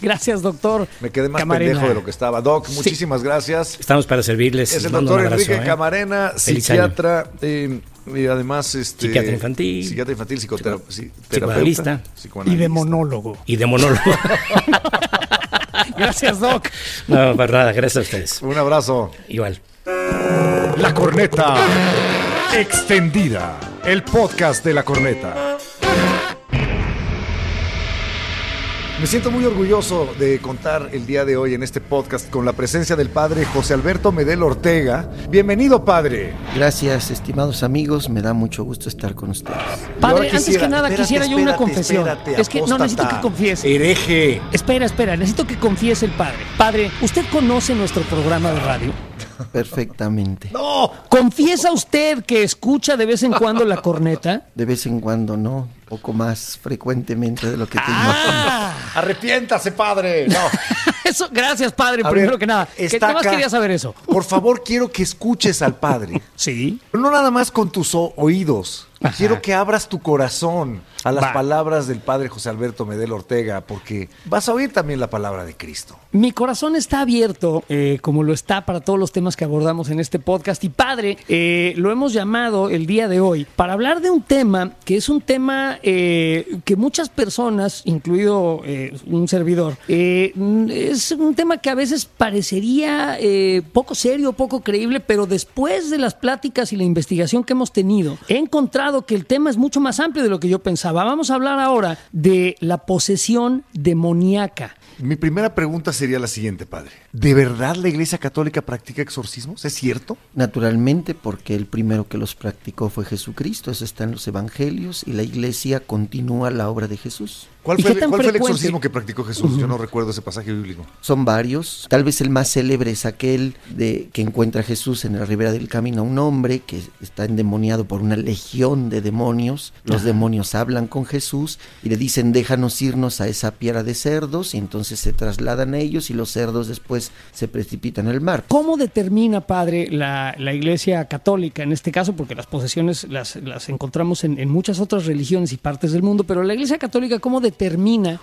Gracias, doctor. Me quedé más Camarena. pendejo de lo que estaba. Doc, muchísimas gracias. Estamos para servirles. Es el mando doctor abrazo, Enrique ¿eh? Camarena, Feliz psiquiatra, eh, y además este, Psiquiatra infantil. psiquiatra infantil, psicotera- sí, psicoanalista. Y psicoanalista. de monólogo. Y de monólogo. Gracias, Doc. no, para nada, gracias a ustedes. Un abrazo. Igual. La corneta extendida. El podcast de la corneta. Me siento muy orgulloso de contar el día de hoy en este podcast con la presencia del padre José Alberto Medel Ortega. Bienvenido, padre. Gracias, estimados amigos, me da mucho gusto estar con ustedes. Padre, antes que nada, espérate, quisiera yo una confesión. espérate, es que no necesito que confiese. Hereje. Espera, espera, necesito que confiese el padre. Padre, ¿usted conoce nuestro programa de radio? Perfectamente. No. ¿Confiesa usted que escucha de vez en cuando la corneta? De vez en cuando, no, poco más frecuentemente de lo que te Ah, Arrepiéntase, padre. No. Eso, gracias, padre, A primero ver, que nada. Nada más acá. quería saber eso. Por favor, quiero que escuches al Padre. Sí. Pero no nada más con tus oídos. Ajá. Quiero que abras tu corazón a las Va. palabras del Padre José Alberto Medel Ortega, porque vas a oír también la palabra de Cristo. Mi corazón está abierto, eh, como lo está para todos los temas que abordamos en este podcast. Y padre, eh, lo hemos llamado el día de hoy para hablar de un tema que es un tema eh, que muchas personas, incluido eh, un servidor, es un tema que a veces parecería poco serio, poco creíble, pero después de las pláticas y la investigación que hemos tenido, he encontrado que el tema es mucho más amplio de lo que yo pensaba. Vamos a hablar ahora de la posesión demoníaca. Mi primera pregunta sería la siguiente, Padre. ¿De verdad la Iglesia Católica practica exorcismos? ¿Es cierto? Naturalmente, porque el primero que los practicó fue Jesucristo, eso está en los evangelios, y la iglesia continúa la obra de Jesús. ¿Cuál ¿Y fue, el- tan cuál fue el frecuente? exorcismo que practicó Jesús? Yo no recuerdo ese pasaje bíblico. Son varios, tal vez el más célebre es aquel de que encuentra Jesús en la ribera del camino a un hombre que está endemoniado por una legión de demonios. Los demonios hablan con Jesús y le dicen, déjanos irnos a esa piedra de cerdos, y entonces se trasladan a ellos y los cerdos después se precipitan al mar. ¿Cómo determina, padre, la, la Iglesia Católica en este caso? Porque las posesiones las, las encontramos en, en muchas otras religiones y partes del mundo, pero la Iglesia Católica, ¿cómo determina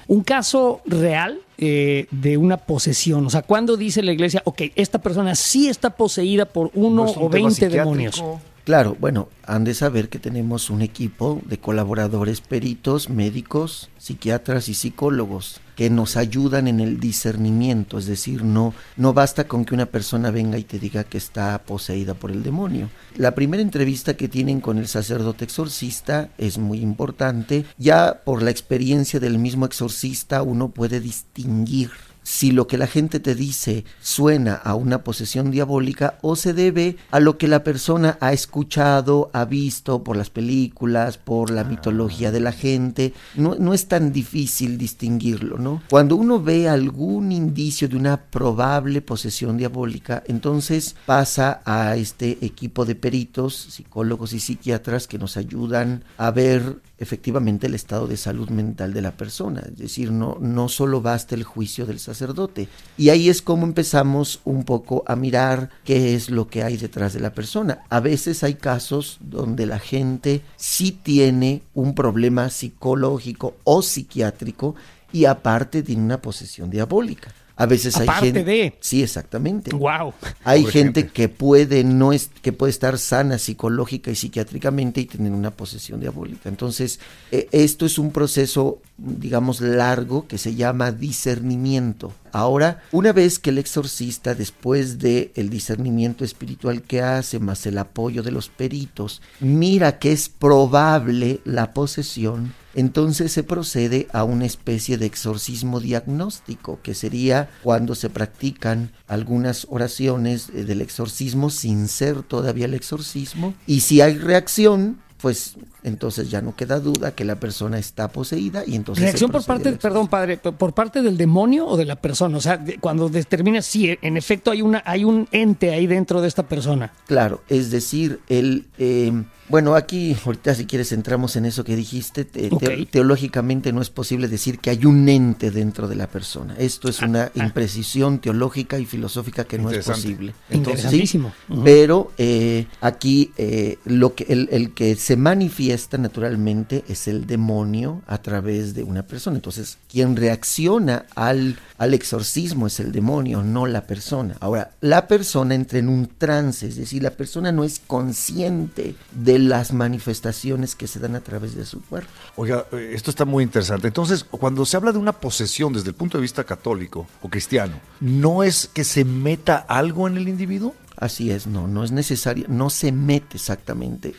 un caso real? eh, de una posesión, o sea, ¿cuándo dice la iglesia, ok, esta persona sí está poseída por uno ¿No es un o tema 20 psiquiátrico? demonios? Claro, bueno, han de saber que tenemos un equipo de colaboradores peritos, médicos, psiquiatras y psicólogos que nos ayudan en el discernimiento, es decir, no no basta con que una persona venga y te diga que está poseída por el demonio. La primera entrevista que tienen con el sacerdote exorcista es muy importante, ya por la experiencia del mismo exorcista uno puede distinguir si lo que la gente te dice suena a una posesión diabólica o se debe a lo que la persona ha escuchado, ha visto por las películas, por la mitología de la gente. No, no es tan difícil distinguirlo, ¿no? Cuando uno ve algún indicio de una probable posesión diabólica, entonces pasa a este equipo de peritos, psicólogos y psiquiatras que nos ayudan a ver efectivamente el estado de salud mental de la persona. Es decir, no, no solo basta el juicio del sacerdote. Y ahí es como empezamos un poco a mirar qué es lo que hay detrás de la persona. A veces hay casos donde la gente sí tiene un problema psicológico o psiquiátrico y aparte tiene una posesión diabólica. A veces hay gente... de. Sí, exactamente. Wow. Hay Pobre gente gente. que puede no es que puede estar sana psicológica y psiquiátricamente y tener una posesión diabólica. Entonces, eh, esto es un proceso, digamos, largo que se llama discernimiento. Ahora, una vez que el exorcista, después de el discernimiento espiritual que hace, más el apoyo de los peritos, mira que es probable la posesión, entonces se procede a una especie de exorcismo diagnóstico, que sería cuando se practican algunas oraciones eh, del exorcismo sin ser todavía el exorcismo, y si hay reacción, pues entonces ya no queda duda que la persona está poseída y entonces... Reacción por parte, perdón, padre, por parte del demonio o de la persona. O sea, de- cuando determina si en efecto hay una, hay un ente ahí dentro de esta persona. Claro, es decir, el eh, bueno, aquí ahorita si quieres entramos en eso que dijiste. te- te- Ok. teológicamente no es posible decir que hay un ente dentro de la persona. Esto es una imprecisión teológica y filosófica que no es posible. Interesantísimo. Pero eh, aquí eh, lo que el, el que se manifiesta naturalmente es el demonio a través de una persona. Entonces, quien reacciona al, al exorcismo es el demonio, no la persona. Ahora, la persona entra en un trance, es decir, la persona no es consciente de las manifestaciones que se dan a través de su cuerpo. Oiga, eh, esto está muy interesante. Entonces, cuando se habla de una posesión desde el punto de vista católico o cristiano, ¿no es que se meta algo en el individuo? Así es, no, no es necesario, no se mete exactamente.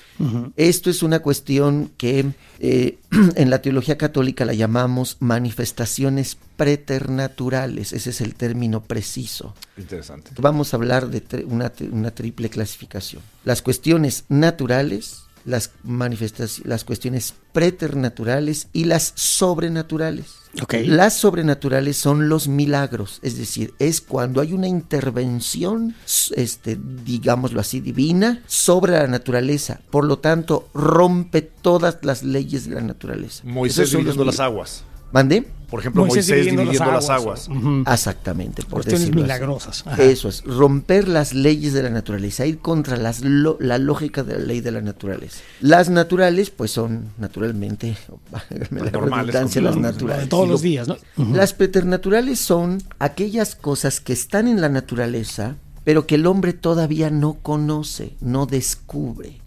Esto es una cuestión que eh, en la teología católica la llamamos manifestaciones preternaturales, ese es el término preciso. Interesante. Vamos a hablar de una, una triple clasificación. Las cuestiones naturales, las manifestaciones, las cuestiones preternaturales y las sobrenaturales. Ok. Las sobrenaturales son los milagros, es decir, es cuando hay una intervención, este, digámoslo así, divina sobre la naturaleza. Por lo tanto, rompe todas las leyes de la naturaleza. Moisés las aguas. ¿Mande? Por ejemplo, Moisés, dividiendo, las aguas. Ujú. Exactamente, por Cuestiones decirlo así. milagrosas. Ajá. Eso es, romper las leyes de la naturaleza, ir contra las lo- la lógica de la ley de la naturaleza. Las naturales, pues son naturalmente, la normales, redundancia, las De naturales. todos los días, ¿no? Las preternaturales son aquellas cosas que están en la naturaleza, pero que el hombre todavía no conoce, no descubre.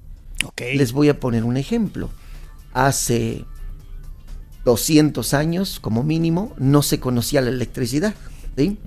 Ok. Les voy a poner un ejemplo. Hace 200 años, como mínimo, no se conocía la electricidad. ¿sí?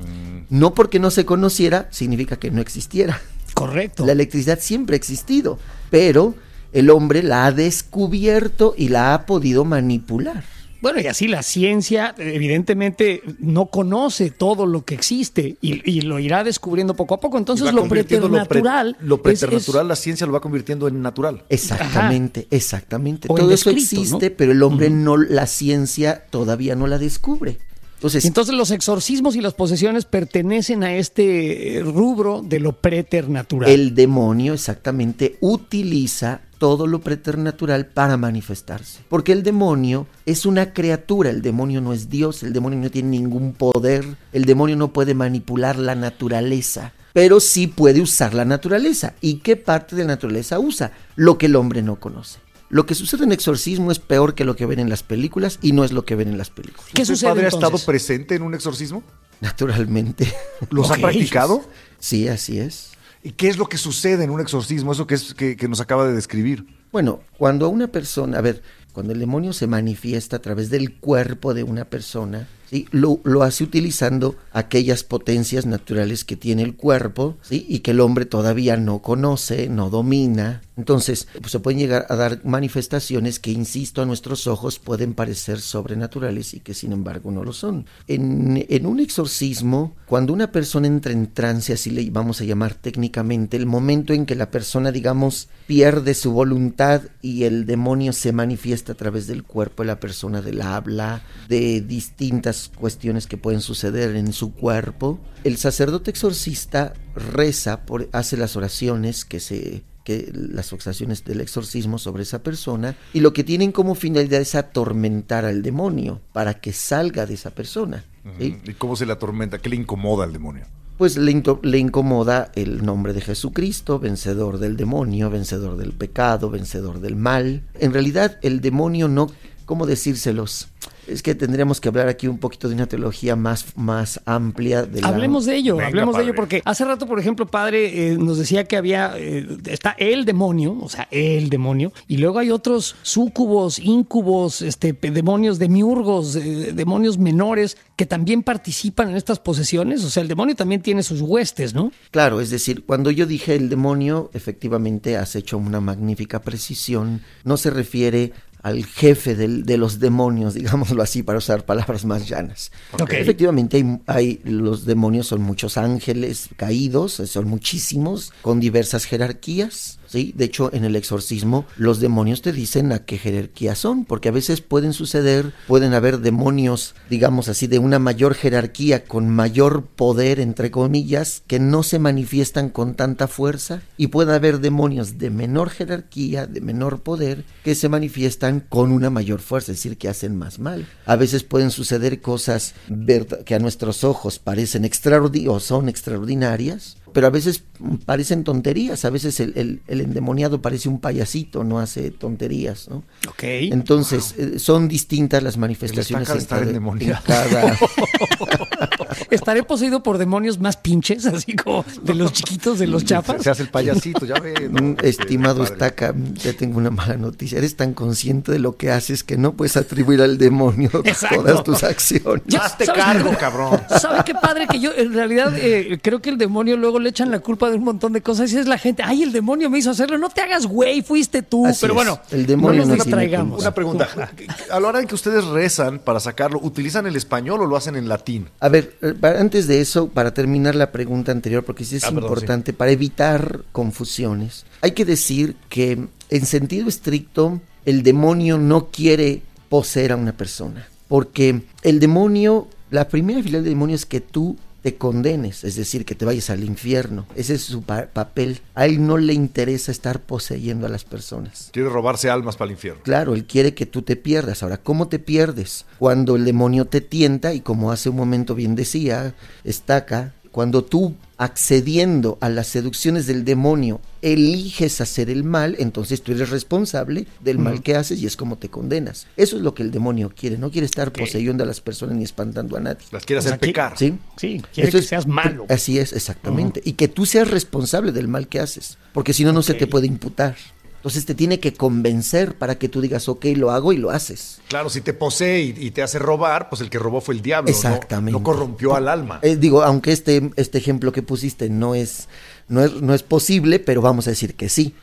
No porque no se conociera, significa que no existiera. Correcto. La electricidad siempre ha existido, pero el hombre la ha descubierto y la ha podido manipular. Bueno, y así la ciencia evidentemente no conoce todo lo que existe y, y lo irá descubriendo poco a poco. Entonces lo lo pre- preternatural... Lo, es- preternatural, es- la ciencia lo va convirtiendo en natural. Exactamente, exactamente. O Todo eso descrito, existe, ¿no? pero el hombre no, la ciencia todavía no la descubre. Entonces, entonces los exorcismos y las posesiones pertenecen a este eh, rubro de lo preternatural. el demonio exactamente utiliza todo lo preternatural para manifestarse. Porque el demonio es una criatura, el demonio no es Dios, el demonio no tiene ningún poder, el demonio no puede manipular la naturaleza, pero sí puede usar la naturaleza. ¿Y qué parte de la naturaleza usa? Lo que el hombre no conoce. Lo que sucede en exorcismo es peor que lo que ven en las películas y no es lo que ven en las películas. ¿Qué ¿Usted, sucede padre, ha estado presente en un exorcismo? Naturalmente. ¿Los ha practicado? Sí, así es. ¿Y qué es lo que sucede en un exorcismo? Eso que, es, que, que nos acaba de describir. Bueno, cuando una persona, a ver, cuando el demonio se manifiesta a través del cuerpo de una persona, ¿sí? lo, lo hace utilizando aquellas potencias naturales que tiene el cuerpo y que el hombre todavía no conoce, no domina. Entonces, pues, se pueden llegar a dar manifestaciones que, insisto, a nuestros ojos pueden parecer sobrenaturales y que sin embargo no lo son. En, un exorcismo, cuando una persona entra en trance, así le vamos a llamar técnicamente, el momento en que la persona, digamos, pierde su voluntad y el demonio se manifiesta a través del cuerpo de la persona, del habla, de distintas cuestiones que pueden suceder en su cuerpo, el sacerdote exorcista reza, por, hace las oraciones que se que las oraciones del exorcismo sobre esa persona y lo que tienen como finalidad es atormentar al demonio para que salga de esa persona. ¿sí? ¿Y cómo se le atormenta? ¿Qué le incomoda al demonio? Pues le, le incomoda el nombre de Jesucristo, vencedor del demonio, vencedor del pecado, vencedor del mal. En realidad el demonio no, ¿cómo decírselos? Es que tendríamos que hablar aquí un poquito de una teología más, más amplia. De la- Hablemos de ello, Venga, hablemos de ello, porque hace rato, por ejemplo, padre eh, nos decía que había, eh, está el demonio, o sea, el demonio, y luego hay otros súcubos, íncubos, este, demonios demiurgos, eh, demonios menores que también participan en estas posesiones. O sea, el demonio también tiene sus huestes, ¿no? Claro, es decir, cuando yo dije el demonio, efectivamente has hecho una magnífica precisión. No se refiere al jefe del- de los demonios, digámoslo así, para usar palabras más llanas. Efectivamente, hay, hay- los demonios son muchos ángeles caídos, son muchísimos, con diversas jerarquías. ¿Sí? De hecho, en el exorcismo, los demonios te dicen a qué jerarquía son, porque a veces pueden suceder, pueden haber demonios, digamos así, de una mayor jerarquía, con mayor poder, entre comillas, que no se manifiestan con tanta fuerza, y puede haber demonios de menor jerarquía, de menor poder, que se manifiestan con una mayor fuerza, es decir, que hacen más mal. A veces pueden suceder cosas que a nuestros ojos parecen o son extraordinarias, pero a veces parecen tonterías, a veces el, el- el endemoniado parece un payasito, no hace tonterías, ¿no? Ok. Entonces, eh, son distintas las manifestaciones en estar cada, endemoniado. en cada- Estaré poseído por demonios más pinches, así como de los chiquitos, de los Se, chafas. se hace el payasito, ya ve. ¿no? Estimado Este, padre. Estaca, te tengo una mala noticia. Eres tan consciente de lo que haces que no puedes atribuir al demonio Exacto. todas tus acciones. Ya, Hazte ¿sabes? cargo, cabrón. ¿Sabe qué padre que yo, en realidad, eh, creo que el demonio luego le echan la culpa de un montón de cosas y es la gente, ay, el demonio me hizo hacerlo, no te hagas güey, fuiste tú. Así Pero es. bueno, El demonio no no nos tiene distraigamos. Una pregunta. A la hora en que ustedes rezan para sacarlo, ¿utilizan el español o lo hacen en latín? A ver, eh, antes de eso, para terminar la pregunta anterior, porque sí es Ah, perdón, importante, para evitar confusiones, hay que decir que en sentido estricto, el demonio no quiere poseer a una persona, porque el demonio, la primera fila del demonio es que tú te condenes, es decir, que te vayas al infierno. Ese es su pa- papel. A él no le interesa estar poseyendo a las personas. Quiere robarse almas para el infierno. Claro, él quiere que tú te pierdas. Ahora, ¿cómo te pierdes? Cuando el demonio te tienta y como hace un momento bien decía, estaca, cuando tú accediendo a las seducciones del demonio eliges hacer el mal, entonces tú eres responsable del mal que haces y es como te condenas. Eso es lo que el demonio quiere, no quiere estar poseyendo a las personas ni espantando a nadie. Las quiere O sea, hacer que- pecar. ¿Sí? Sí, quiere que es- seas malo. Así es, exactamente. Y que tú seas responsable del mal que haces, porque si no, no se te puede imputar. Entonces te tiene que convencer para que tú digas, ok, lo hago y lo haces. Claro, si te posee y, y te hace robar, pues el que robó fue el diablo. ¿no? Exactamente. No, corrompió al alma. Eh, digo, aunque este, este ejemplo que pusiste no es, no, es, no es posible, pero vamos a decir que sí.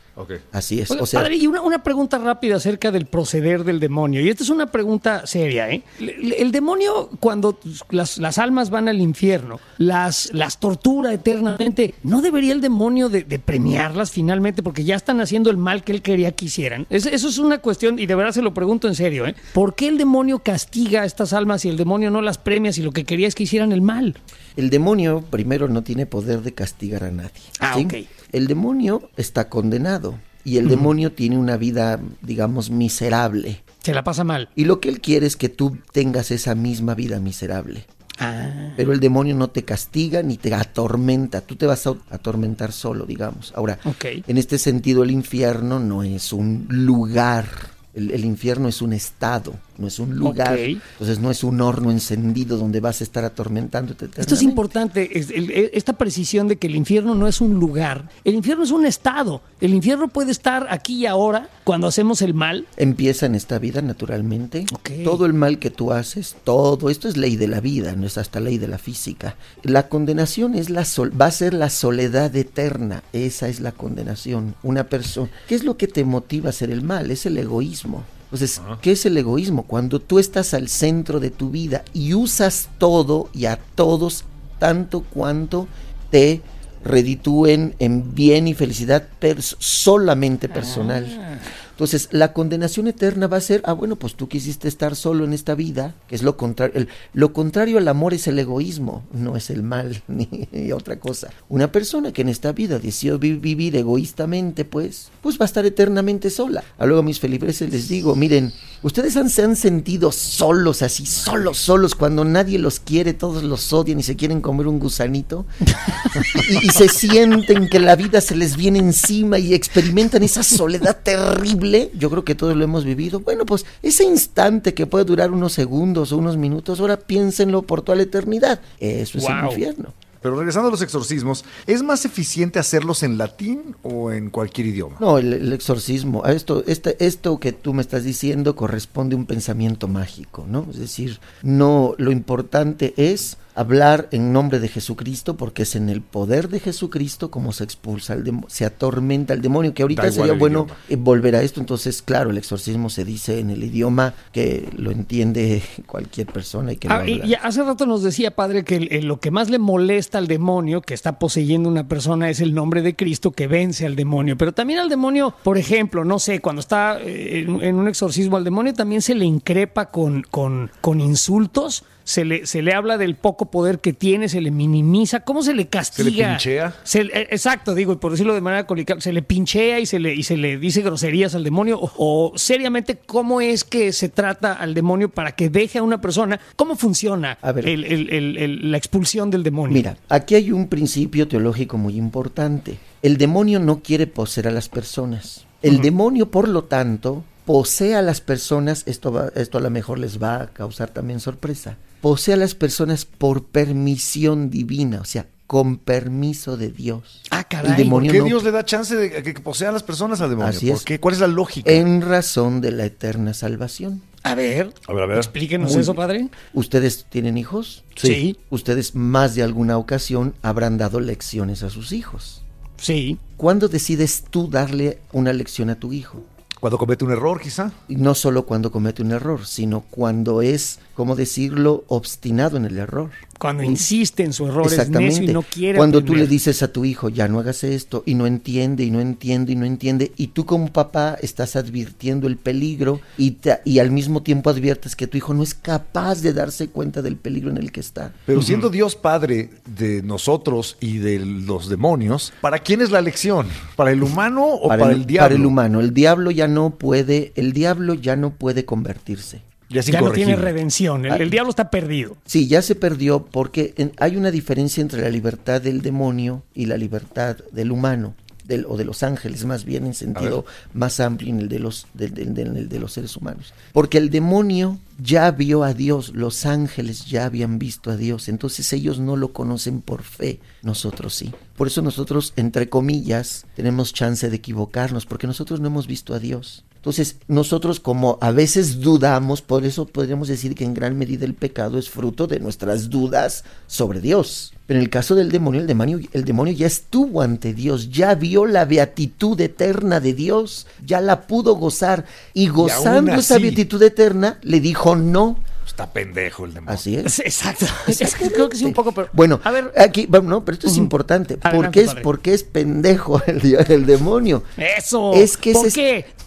Así es. O sea, padre, y una, una pregunta rápida acerca del proceder del demonio. Y esta es una pregunta seria, ¿eh? El, el demonio, cuando las, las almas van al infierno, las, las tortura eternamente, ¿no debería el demonio de, de premiarlas finalmente? Porque ya están haciendo el mal que él quería que hicieran. Es- eso es una cuestión, y de verdad se lo pregunto en serio, ¿eh? ¿Por qué el demonio castiga a estas almas y el demonio no las premia si lo que quería es que hicieran el mal? el demonio primero no tiene poder de castigar a nadie. Ah, ¿sí? ok. El demonio está condenado y el demonio tiene una vida, digamos, miserable. Se la pasa mal. Y lo que él quiere es que tú tengas esa misma vida miserable. Ah, Pero el demonio no te castiga ni te atormenta, tú te vas a atormentar solo, digamos. Ahora, Ok. en este sentido el infierno no es un lugar, el, el infierno es un estado, no es un lugar. Entonces no es un horno encendido donde vas a estar atormentándote. Esto es importante, es- el- e- esta precisión de que el infierno no es un lugar, el infierno es un estado. El infierno puede estar aquí y ahora cuando hacemos el mal. Empieza en esta vida naturalmente. Todo el mal que tú haces, todo esto es ley de la vida, no es hasta ley de la física. La condenación es la sol- va a ser la soledad eterna. Esa es la condenación. Una persona, ¿qué es lo que te motiva a hacer el mal? Es el egoísmo. Entonces, ¿qué es el egoísmo? Cuando tú estás al centro de tu vida y usas todo y a todos tanto cuanto te reditúen en bien y felicidad pers- solamente personal. Entonces, la condenación eterna va a ser, ah, bueno, pues tú quisiste estar solo en esta vida, que es lo contrario. el- lo contrario al amor es el egoísmo, no es el mal, ni otra cosa. Una persona que en esta vida decidió vi- vivir egoístamente, pues, pues va a estar eternamente sola. A luego a mis feligreses les digo, miren, ustedes han- se han sentido solos, así, solos, solos, cuando nadie los quiere, todos los odian y se quieren comer un gusanito. y, y se sienten que la vida se les viene encima y experimentan esa soledad terrible. Yo creo que todos lo hemos vivido. Bueno, pues ese instante que puede durar unos segundos o unos minutos, ahora piénsenlo por toda la eternidad. Eso es el infierno. Pero regresando a los exorcismos, ¿es más eficiente hacerlos en latín o en cualquier idioma? No, el, exorcismo, esto, este, esto que tú me estás diciendo corresponde a un pensamiento mágico, ¿no? Es decir, no, lo importante es hablar en nombre de Jesucristo, porque es en el poder de Jesucristo como se expulsa el demonio, se atormenta el demonio, que ahorita sería bueno idioma. eh, volver a esto. Entonces, claro, el exorcismo se dice en el idioma que lo entiende cualquier persona y que lo Ah, y, hace rato nos decía, padre, que el- el- lo que más le molesta al demonio que está poseyendo una persona es el nombre de Cristo que vence al demonio. Pero también al demonio, por ejemplo, no sé, cuando está eh, en, en un exorcismo, al demonio también se le increpa con, con, con insultos. Se le, se le habla del poco poder que tiene, se le minimiza. ¿Cómo se le castiga? pinchea? Se le- eh, exacto, digo, y por decirlo de manera coloquial, se le pinchea y se le, y se le dice groserías al demonio. O, o seriamente, ¿cómo es que se trata al demonio para que deje a una persona? ¿Cómo funciona A ver. el- el- el- el- la expulsión del demonio? Mira, aquí hay un principio teológico muy importante. El demonio no quiere poseer a las personas. El demonio, por lo tanto, posee a las personas, esto, va- esto a lo mejor les va a causar también sorpresa, posee a las personas por permisión divina, o sea, con permiso de Dios. Ah, caray. El demonio ¿Por qué no- Dios le da chance de que que posean las personas al demonio? Así ¿Por es. qué? ¿Cuál es la lógica? en razón de la eterna salvación. A ver, A ver, a ver. explíquenos Muy eso, padre. ¿Ustedes tienen hijos? Sí. Ustedes más de alguna ocasión habrán dado lecciones a sus hijos. Sí. ¿Cuándo decides tú darle una lección a tu hijo? Cuando comete un error, quizá. No solo cuando comete un error, sino cuando es, ¿cómo decirlo?, obstinado en el error. Cuando insiste en su error, es necio y no quiere Cuando tú aprender. le dices a tu hijo, ya no hagas esto, y no entiende, y no entiende, y no entiende, y tú como papá estás advirtiendo el peligro y, te- y al mismo tiempo adviertes que tu hijo no es capaz de darse cuenta del peligro en el que está. Pero siendo Dios Padre de nosotros y de los demonios, ¿para quién es la lección? ¿Para el humano o para, el, diablo? Para el humano. El diablo ya no puede, el diablo ya no puede convertirse. Ya no tiene redención. El, el diablo está perdido. Sí, ya se perdió porque en- hay una diferencia entre la libertad del demonio y la libertad del humano. Del, o de los ángeles, más bien en sentido más amplio en el de los de los seres humanos. Porque el demonio ya vio a Dios, los ángeles ya habían visto a Dios, entonces ellos no lo conocen por fe, nosotros sí. Por eso nosotros, entre comillas, tenemos chance de equivocarnos, porque nosotros no hemos visto a Dios. Entonces, nosotros como a veces dudamos, por eso podríamos decir que en gran medida el pecado es fruto de nuestras dudas sobre Dios. Pero en el caso del demonio, el demonio, el demonio ya estuvo ante Dios, ya vio la beatitud eterna de Dios, ya la pudo gozar y gozando esa así- beatitud eterna le dijo no. Está pendejo el demonio. Así es. Exacto. Es que creo que sí un poco, pero Bueno, a ver, aquí, bueno, no, pero esto es importante. ¿Por Adelante, qué es, padre. por qué es pendejo el, el demonio? eso. Es que ¿Por ese es- qué?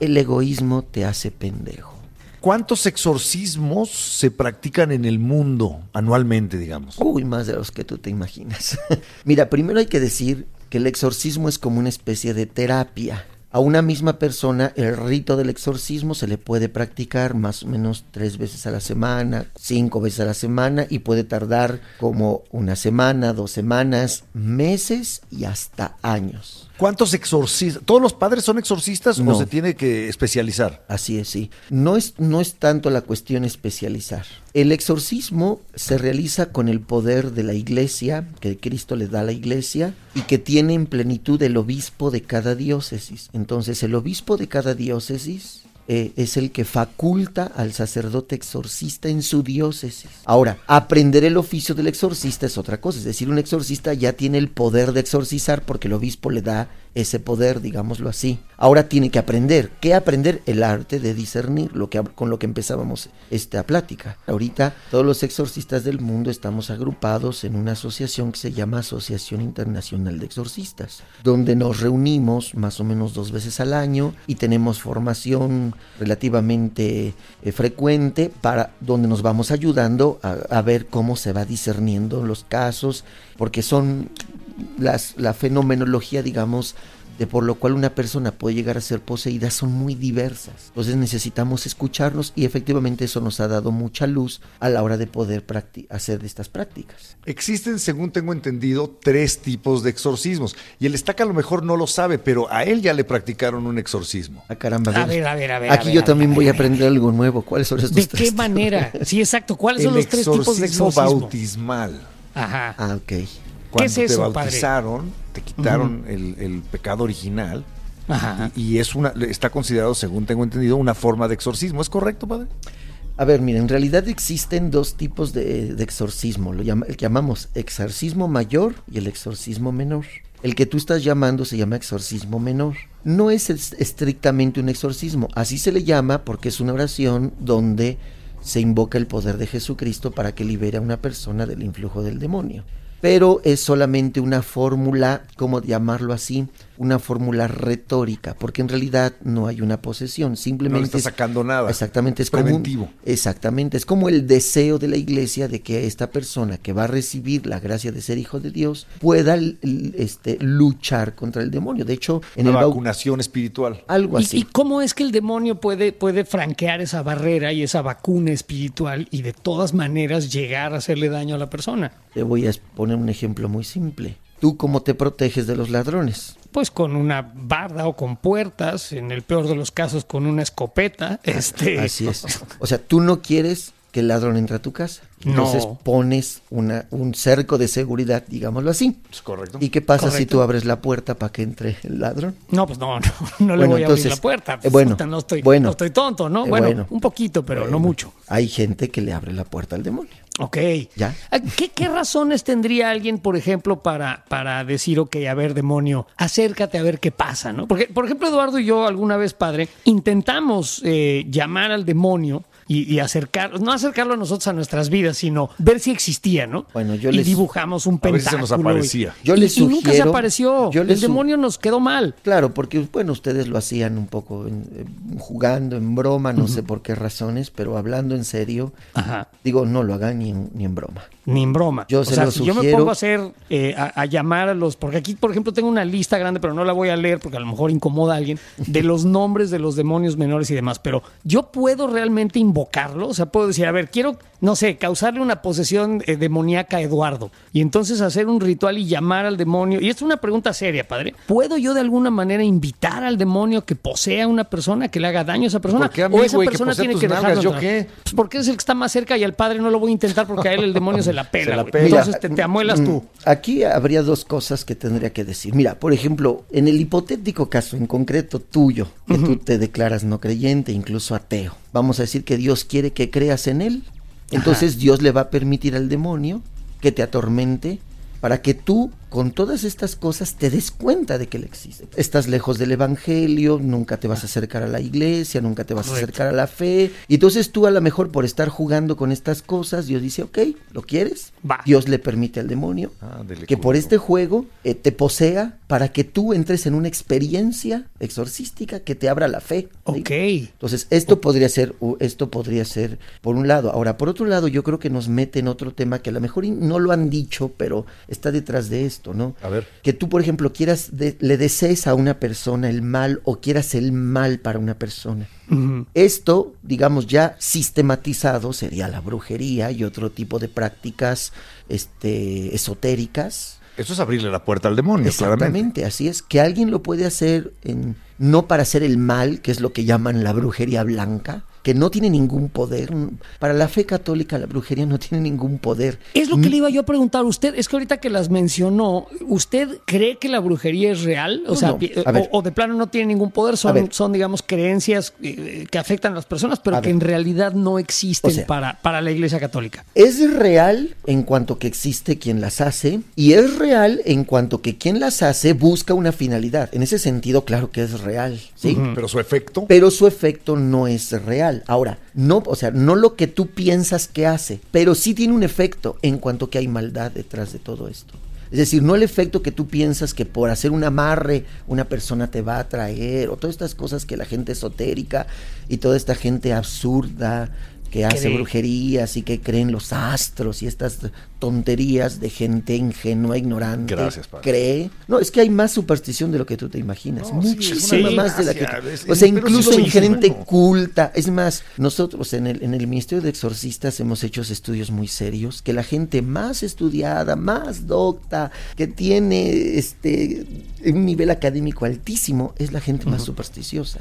El egoísmo te hace pendejo. ¿Cuántos exorcismos se practican en el mundo anualmente, digamos? Uy, más de los que tú te imaginas. Mira, primero hay que decir que el exorcismo es como una especie de terapia. A una misma persona el rito del exorcismo se le puede practicar más o menos tres veces a la semana, cinco veces a la semana y puede tardar como una semana, dos semanas, meses y hasta años. ¿Cuántos exorcistas? ¿Todos los padres son exorcistas No. o se tiene que especializar? Así es, sí. No es, no es tanto la cuestión especializar. El exorcismo se realiza con el poder de la iglesia, que Cristo le da a la iglesia, y que tiene en plenitud el obispo de cada diócesis. Entonces, el obispo de cada diócesis eh, es el que faculta al sacerdote exorcista en su diócesis. Ahora, aprender el oficio del exorcista es otra cosa. Es decir, un exorcista ya tiene el poder de exorcizar porque el obispo le da ese poder, digámoslo así. Ahora tiene que aprender. ¿Qué aprender? El arte de discernir, lo que, con lo que empezábamos esta plática. Ahorita todos los exorcistas del mundo estamos agrupados en una asociación que se llama Asociación Internacional de Exorcistas, donde nos reunimos más o menos dos veces al año y tenemos formación relativamente eh, frecuente para donde nos vamos ayudando a, a ver cómo se va discerniendo los casos, porque son las, la fenomenología, digamos, de por lo cual una persona puede llegar a ser poseída son muy diversas. Entonces necesitamos escucharnos y efectivamente eso nos ha dado mucha luz a la hora de poder hacer estas prácticas. Existen, según tengo entendido, tres tipos de exorcismos. Y el estaca a lo mejor no lo sabe, pero a él ya le practicaron un exorcismo. A caramba. A ver, a ver, a ver. Aquí a ver, yo a ver, también a voy a aprender algo nuevo. ¿Cuáles son estos ¿De tres qué tipos? manera? Sí, exacto. ¿Cuáles son los tres tipos de exorcismo? bautismal. Ajá. Ah, ok. Cuando es te eso, padre? bautizaron, te quitaron el, el pecado original. Ajá. Y, y es una, está considerado, según tengo entendido, una forma de exorcismo. ¿Es correcto, padre? A ver, mira, en realidad existen dos tipos de, de exorcismo. Lo llama- el que llamamos exorcismo mayor y el exorcismo menor. El que tú estás llamando se llama exorcismo menor. No es- estrictamente un exorcismo, así se le llama porque es una oración donde se invoca el poder de Jesucristo para que libere a una persona del influjo del demonio. Pero es solamente una fórmula, ¿cómo llamarlo así? Una fórmula retórica, porque en realidad no hay una posesión, simplemente... está es- sacando nada. Exactamente, es como un-. Exactamente, es como el deseo de la iglesia de que esta persona que va a recibir la gracia de ser hijo de Dios pueda este, luchar contra el demonio. De hecho, en Una el vacunación espiritual. algo ¿Y, así. y cómo es que el demonio puede, puede franquear esa barrera y esa vacuna espiritual y de todas maneras llegar a hacerle daño a la persona? Te voy a poner un ejemplo muy simple. ¿Tú cómo te proteges de los ladrones? Pues con una barda o con puertas, en el peor de los casos con una escopeta. Este, Así es. O sea, tú no quieres que el ladrón entre a tu casa. Entonces No. pones una, un cerco de seguridad, digámoslo así. Es correcto. ¿Y qué pasa si tú abres la puerta para que entre el ladrón? No, pues no, no, no le Bueno, voy a entonces, abrir la puerta. eh, bueno, Puta, no estoy, bueno. no estoy tonto, ¿no? Eh, bueno, bueno. un poquito, pero no mucho. Hay gente que le abre la puerta al demonio. Ok. ¿Ya? Ah, ¿Qué, qué razones tendría alguien, por ejemplo, para, para decir, ok, a ver, demonio, acércate a ver qué pasa, ¿no? Porque, por ejemplo, Eduardo y yo alguna vez, padre, intentamos eh, llamar al demonio y, y acercar, no acercarlo a nosotros a nuestras vidas, sino ver si existía, ¿no? Bueno, yo y les- dibujamos un A ver si se pentáculo. nos y- aparecía. Yo y, les y nunca se sugiero- apareció. yo El demonio nos quedó mal. Claro, porque bueno, ustedes lo hacían un poco en- en- jugando, en broma, no sé por qué razones, pero hablando en serio, Ajá. digo, no lo hagan ni en, ni en broma. Ni en broma. Yo o se sea, lo si yo me sugiero. pongo a hacer, eh, a, a llamar a los, porque aquí, por ejemplo, tengo una lista grande, pero no la voy a leer porque a lo mejor incomoda a alguien, de los nombres de los demonios menores y demás, pero yo puedo realmente invocarlo, o sea, puedo decir, a ver, quiero, no sé, causarle una posesión eh, demoníaca a Eduardo, y entonces hacer un ritual y llamar al demonio, y esto es una pregunta seria, padre, ¿puedo yo de alguna manera invitar al demonio que posea a una persona, que le haga daño a esa persona? ¿Por qué a mí, o esa que persona posea tiene que dejarlo ¿Yo qué? Pues porque es el que está más cerca y al padre no lo voy a intentar porque a él el demonio se la pela. Se la güey. pela. Entonces te, te amuelas tú. Mm, Aquí habría dos cosas que tendría que decir. Mira, por ejemplo, en el hipotético caso en concreto tuyo, que tú te declaras no creyente, incluso ateo, vamos a decir que Dios quiere que creas en Él. Entonces Dios le va a permitir al demonio que te atormente para que tú con todas estas cosas te des cuenta de que Él existe. Estás lejos del Evangelio, nunca te vas a acercar a la iglesia, nunca te vas a acercar a la fe. Y entonces tú a lo mejor por estar jugando con estas cosas, Dios dice, ok, ¿lo quieres? Va. Dios le permite al demonio Ándele, que por este juego eh, te posea para que tú entres en una experiencia exorcística que te abra la fe. ¿sí? Ok. Entonces, esto podría ser, esto podría ser por un lado. Ahora, por otro lado, yo creo que nos mete en otro tema que a lo mejor no lo han dicho, pero está detrás de esto, ¿no? A ver. Que tú, por ejemplo, quieras, de- le desees a una persona el mal o quieras el mal para una persona. Esto, digamos, ya sistematizado sería la brujería y otro tipo de prácticas este, esotéricas. Eso es abrirle la puerta al demonio, claramente. Exactamente, así es. Que alguien lo puede hacer en, no para hacer el mal, que es lo que llaman la brujería blanca, que no tiene ningún poder. Para la fe católica la brujería no tiene ningún poder. Es lo que le iba yo a preguntar a usted. Es que ahorita que las mencionó, ¿usted cree que la brujería es real? O No, sea, no. pi- A ver. o, o de plano no tiene ningún poder, son, son digamos, creencias eh, que afectan a las personas, pero A que ver. en realidad no existen O sea. para, para la Iglesia Católica. Es real en cuanto que existe quien las hace y es real en cuanto que quien las hace busca una finalidad. En ese sentido, claro que es real, ¿sí? Pero su efecto. pero su efecto no es real. Ahora, no, o sea, no lo que tú piensas que hace, pero sí tiene un efecto en cuanto que hay maldad detrás de todo esto. Es decir, no el efecto que tú piensas que por hacer un amarre una persona te va a atraer, o todas estas cosas que la gente esotérica y toda esta gente absurda que hace Cree. brujerías y que creen los astros y estas tonterías de gente ingenua, ignorante, Gracias, padre. cree. No, es que hay más superstición de lo que tú te imaginas. No, Muchísima más de la que... es- o sea, incluso en gente bueno. culta. Es más, nosotros en el, en el Ministerio de Exorcistas hemos hecho estudios muy serios, que la gente más estudiada, más docta, que tiene este un nivel académico altísimo, es la gente más supersticiosa.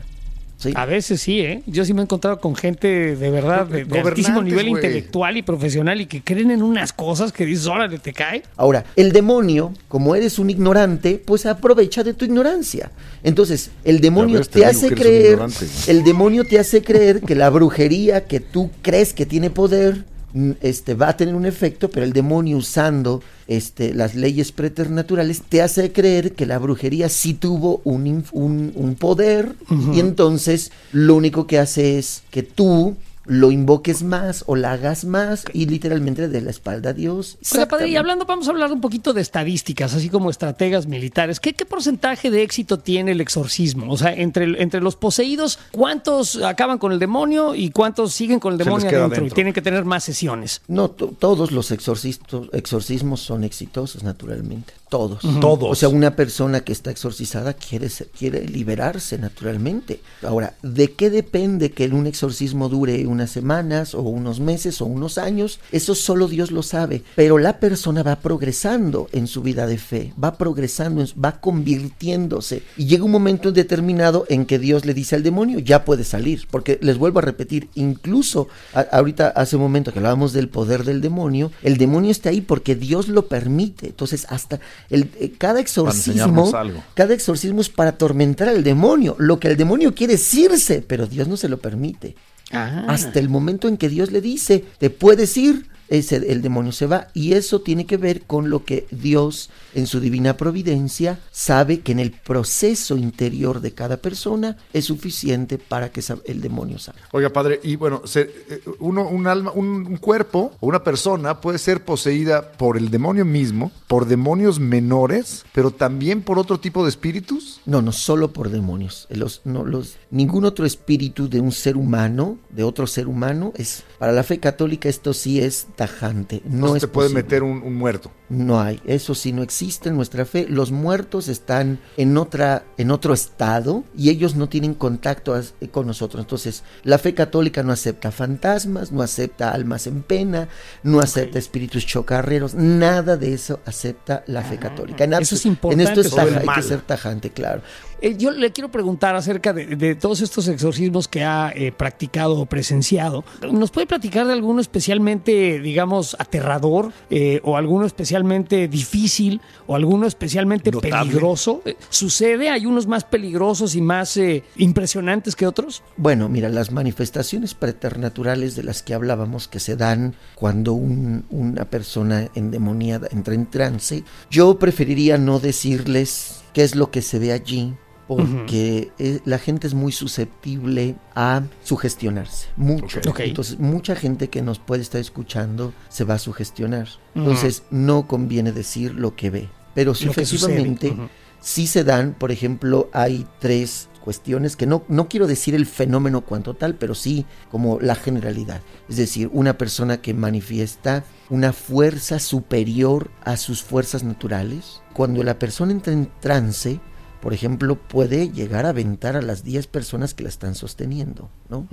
¿Sí? A veces sí, ¿eh? Yo sí me he encontrado con gente de verdad de, altísimo nivel intelectual y profesional y que creen en unas cosas que dices, órale, te cae. Ahora, el demonio, como eres un ignorante, pues aprovecha de tu ignorancia. Entonces, el demonio te te, hace creer, el demonio te hace creer que la brujería que tú crees que tiene poder, mm, este, va a tener un efecto, pero el demonio usando este, las leyes preternaturales te hace creer que la brujería sí tuvo un, un poder y entonces lo único que hace es que tú lo invoques más o la hagas más y literalmente de la espalda a Dios. Oiga, padre, y hablando, vamos a hablar un poquito de estadísticas, así como estrategas militares. ¿Qué, qué porcentaje de éxito tiene el exorcismo? O sea, entre, entre los poseídos, ¿cuántos acaban con el demonio y cuántos siguen con el demonio adentro? Y tienen que tener más sesiones. No, to- todos los exorcismos son exitosos, naturalmente. Todos. Todos. O sea, una persona que está exorcizada quiere, ser- quiere liberarse, naturalmente. Ahora, ¿de qué depende que un exorcismo dure unas semanas o unos meses o unos años? Eso solo Dios lo sabe. Pero la persona va progresando en su vida de fe, va progresando, va convirtiéndose. Y llega un momento determinado en que Dios le dice al demonio, ya puede salir. Porque les vuelvo a repetir, incluso a- ahorita hace un momento que hablábamos del poder del demonio, el demonio está ahí porque Dios lo permite. Entonces, hasta el, eh, cada exorcismo, cada exorcismo es para atormentar al demonio. Lo que el demonio quiere es irse, pero Dios no se lo permite. Ah. Hasta el momento en que Dios le dice, te puedes ir, ese, el demonio se va. Y eso tiene que ver con lo que Dios, en su divina providencia, sabe que en el proceso interior de cada persona es suficiente para que el demonio salga. Oiga, padre, y bueno, eh, uno, un alma, un, cuerpo o una persona puede ser poseída por el demonio mismo, por demonios menores, pero también por otro tipo de espíritus. No, no solo por demonios. Los, no, los, ningún otro espíritu de un ser humano, de otro ser humano, es para la fe católica esto sí es tajante. No, se puede meter un, muerto. No hay, eso sí no existe en nuestra fe. Los muertos están en otra, en otro estado y ellos no tienen contacto con nosotros. Entonces, la fe católica no acepta fantasmas, no acepta almas en pena, no acepta espíritus chocarreros, nada de eso acepta la fe católica. En eso es importante. En esto es hay que ser tajante, claro. Eh, yo le quiero preguntar acerca de, todos estos exorcismos que ha eh, practicado o presenciado. ¿Nos puede platicar de alguno especialmente, digamos, aterrador eh, o alguno especialmente difícil o alguno especialmente peligroso? ¿Sucede? ¿Hay unos más peligrosos y más impresionantes que otros? Bueno, mira, las manifestaciones preternaturales de las que hablábamos que se dan cuando una persona endemoniada entra en trance, yo preferiría no decirles qué es lo que se ve allí porque eh, la gente es muy susceptible a sugestionarse, mucho. Entonces, mucha gente que nos puede estar escuchando se va a sugestionar. Entonces, no conviene decir lo que ve. Pero si efectivamente, sí se dan, por ejemplo, hay tres cuestiones que no, no quiero decir el fenómeno cuanto tal, pero sí como la generalidad. Es decir, una persona que manifiesta una fuerza superior a sus fuerzas naturales. Cuando la persona entra en trance, por ejemplo, puede llegar a aventar a las 10 personas que la están sosteniendo, ¿no?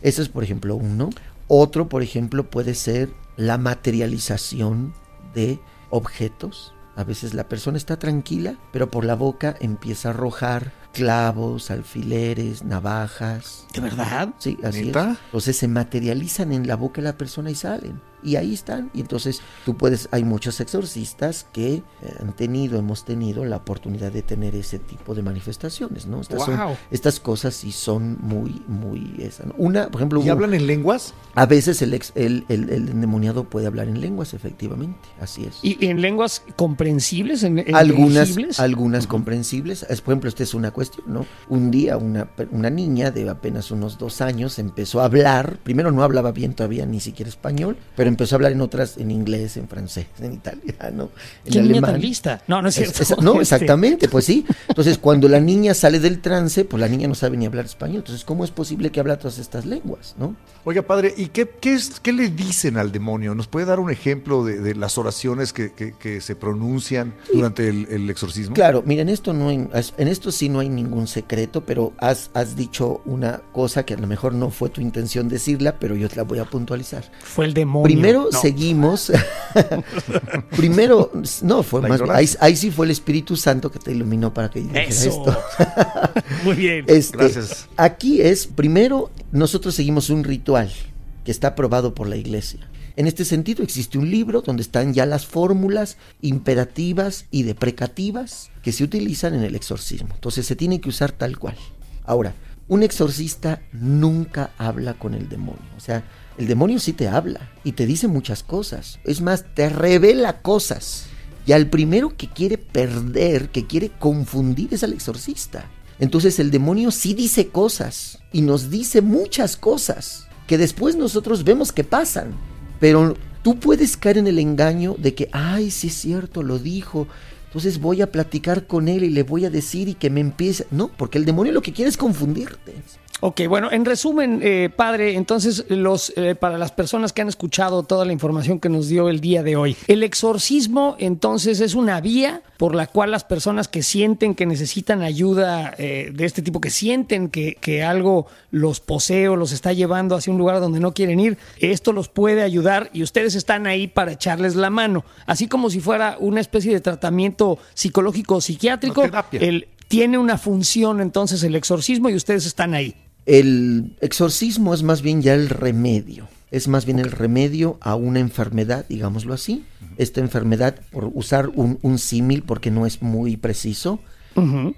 Eso es, por ejemplo, uno. Otro, por ejemplo, puede ser la materialización de objetos. A veces la persona está tranquila, pero por la boca empieza a arrojar clavos, alfileres, navajas. ¿De verdad? Sí, así es. Entonces se materializan en la boca de la persona y salen y ahí están. Y entonces tú puedes, hay muchos exorcistas que eh, han tenido, hemos tenido la oportunidad de tener ese tipo de manifestaciones, ¿no? Estas, estas cosas sí son muy, muy... Esa, Una, por ejemplo... ¿Y hablan en lenguas? A veces el, ex, el, el, endemoniado puede hablar en lenguas, efectivamente, así es. ¿Y en lenguas comprensibles? En, algunas, algunas comprensibles. Por ejemplo, esta es una cuestión, ¿no? Un día una, una niña de apenas unos dos años empezó a hablar, primero no hablaba bien todavía ni siquiera español, pero empezó a hablar en otras, en inglés, en francés, en italiano, en alemán. lista? No, no es cierto. no, este. exactamente, pues sí. Entonces, cuando la niña sale del trance, pues la niña no sabe ni hablar español. Entonces, ¿cómo es posible que habla todas estas lenguas, no? Oiga, padre, ¿y qué, qué, es, qué le dicen al demonio? ¿Nos puede dar un ejemplo de, las oraciones que, que, se pronuncian durante el, exorcismo? Claro, miren, esto no en esto sí no hay ningún secreto, pero has, has dicho una cosa que a lo mejor no fue tu intención decirla, pero yo te la voy a puntualizar. Fue el demonio. Primero seguimos. primero, no, fue más. Ahí, sí fue el Espíritu Santo que te iluminó para que dijeras esto. Muy bien. Este, Gracias. Aquí es, primero, nosotros seguimos un ritual que está aprobado por la iglesia. En este sentido existe un libro donde están ya las fórmulas imperativas y deprecativas que se utilizan en el exorcismo. Entonces se tiene que usar tal cual. Ahora, un exorcista nunca habla con el demonio. O sea, el demonio sí te habla y te dice muchas cosas. Es más, te revela cosas. Y al primero que quiere perder, que quiere confundir es al exorcista. Entonces el demonio sí dice cosas y nos dice muchas cosas que después nosotros vemos que pasan. Pero tú puedes caer en el engaño de que, ay, sí es cierto, lo dijo. Entonces voy a platicar con él y le voy a decir y que me empiece. No, porque el demonio lo que quiere es confundirte. Ok, bueno, en resumen, eh, padre, entonces los eh, para las personas que han escuchado toda la información que nos dio el día de hoy, el exorcismo entonces es una vía por la cual las personas que sienten que necesitan ayuda eh, de este tipo, que sienten que, que algo los posee o los está llevando hacia un lugar donde no quieren ir, esto los puede ayudar y ustedes están ahí para echarles la mano, así como si fuera una especie de tratamiento psicológico o psiquiátrico. El, tiene una función entonces el exorcismo y ustedes están ahí. El exorcismo es más bien ya el remedio, es más bien el remedio a una enfermedad, digámoslo así. Esta enfermedad, por usar un, símil porque no es muy preciso,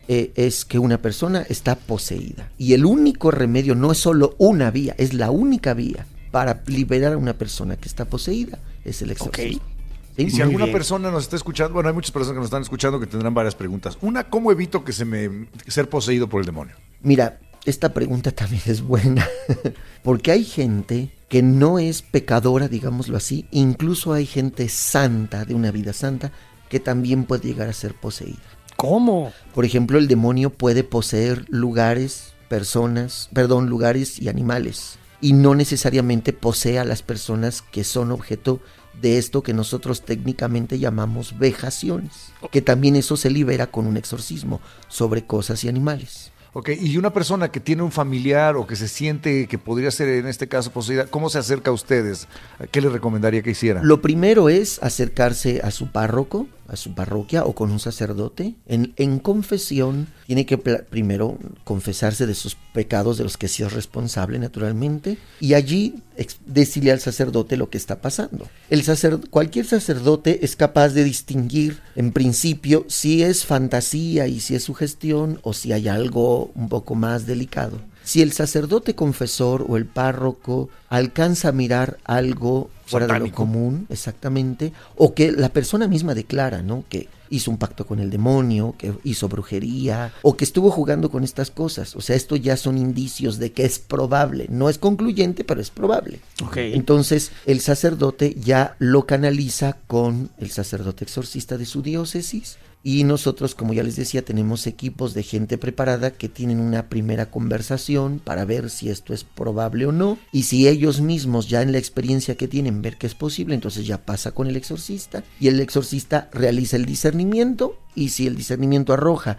eh, es que una persona está poseída. Y el único remedio no es solo una vía, es la única vía para liberar a una persona que está poseída. Es el exorcismo. ¿Sí? Y si alguna bien. persona nos está escuchando, bueno, hay muchas personas que nos están escuchando que tendrán varias preguntas. Una, ¿cómo evito que se me ser poseído por el demonio? Mira, esta pregunta también es buena, porque hay gente que no es pecadora, digámoslo así, incluso hay gente santa, de una vida santa, que también puede llegar a ser poseída. ¿Cómo? Por ejemplo, el demonio puede poseer lugares, personas, perdón, lugares y animales, y no necesariamente posee a las personas que son objeto de esto que nosotros técnicamente llamamos vejaciones, que también eso se libera con un exorcismo sobre cosas y animales. Ok, y una persona que tiene un familiar o que se siente que podría ser en este caso poseída, ¿cómo se acerca a ustedes? ¿Qué les recomendaría que hiciera? Lo primero es acercarse a su párroco, a su parroquia o con un sacerdote. En, en confesión tiene que primero confesarse de sus pecados de los que sí es responsable naturalmente y allí decirle al sacerdote lo que está pasando. El cualquier sacerdote es capaz de distinguir en principio si es fantasía y si es sugestión o si hay algo un poco más delicado. Si el sacerdote confesor o el párroco alcanza a mirar algo fuera de lo común, exactamente, o que la persona misma declara, ¿no? Que hizo un pacto con el demonio, que hizo brujería, o que estuvo jugando con estas cosas. O sea, esto ya son indicios de que es probable. No es concluyente, pero es probable. Entonces, el sacerdote ya lo canaliza con el sacerdote exorcista de su diócesis. Y nosotros, como ya les decía, tenemos equipos de gente preparada que tienen una primera conversación para ver si esto es probable o no. Y si ellos mismos ya en la experiencia que tienen ver que es posible, entonces ya pasa con el exorcista. Y el exorcista realiza el discernimiento. Y si el discernimiento arroja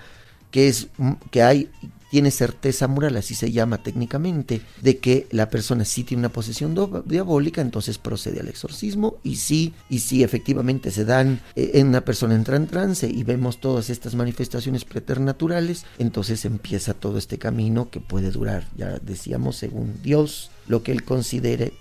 que es que hay tiene certeza moral, así se llama técnicamente, de que la persona sí tiene una posesión diabólica, entonces procede al exorcismo y sí, y sí efectivamente se dan, eh, en una persona entra en trance y vemos todas estas manifestaciones preternaturales, entonces empieza todo este camino que puede durar, ya decíamos, según Dios, lo que él considere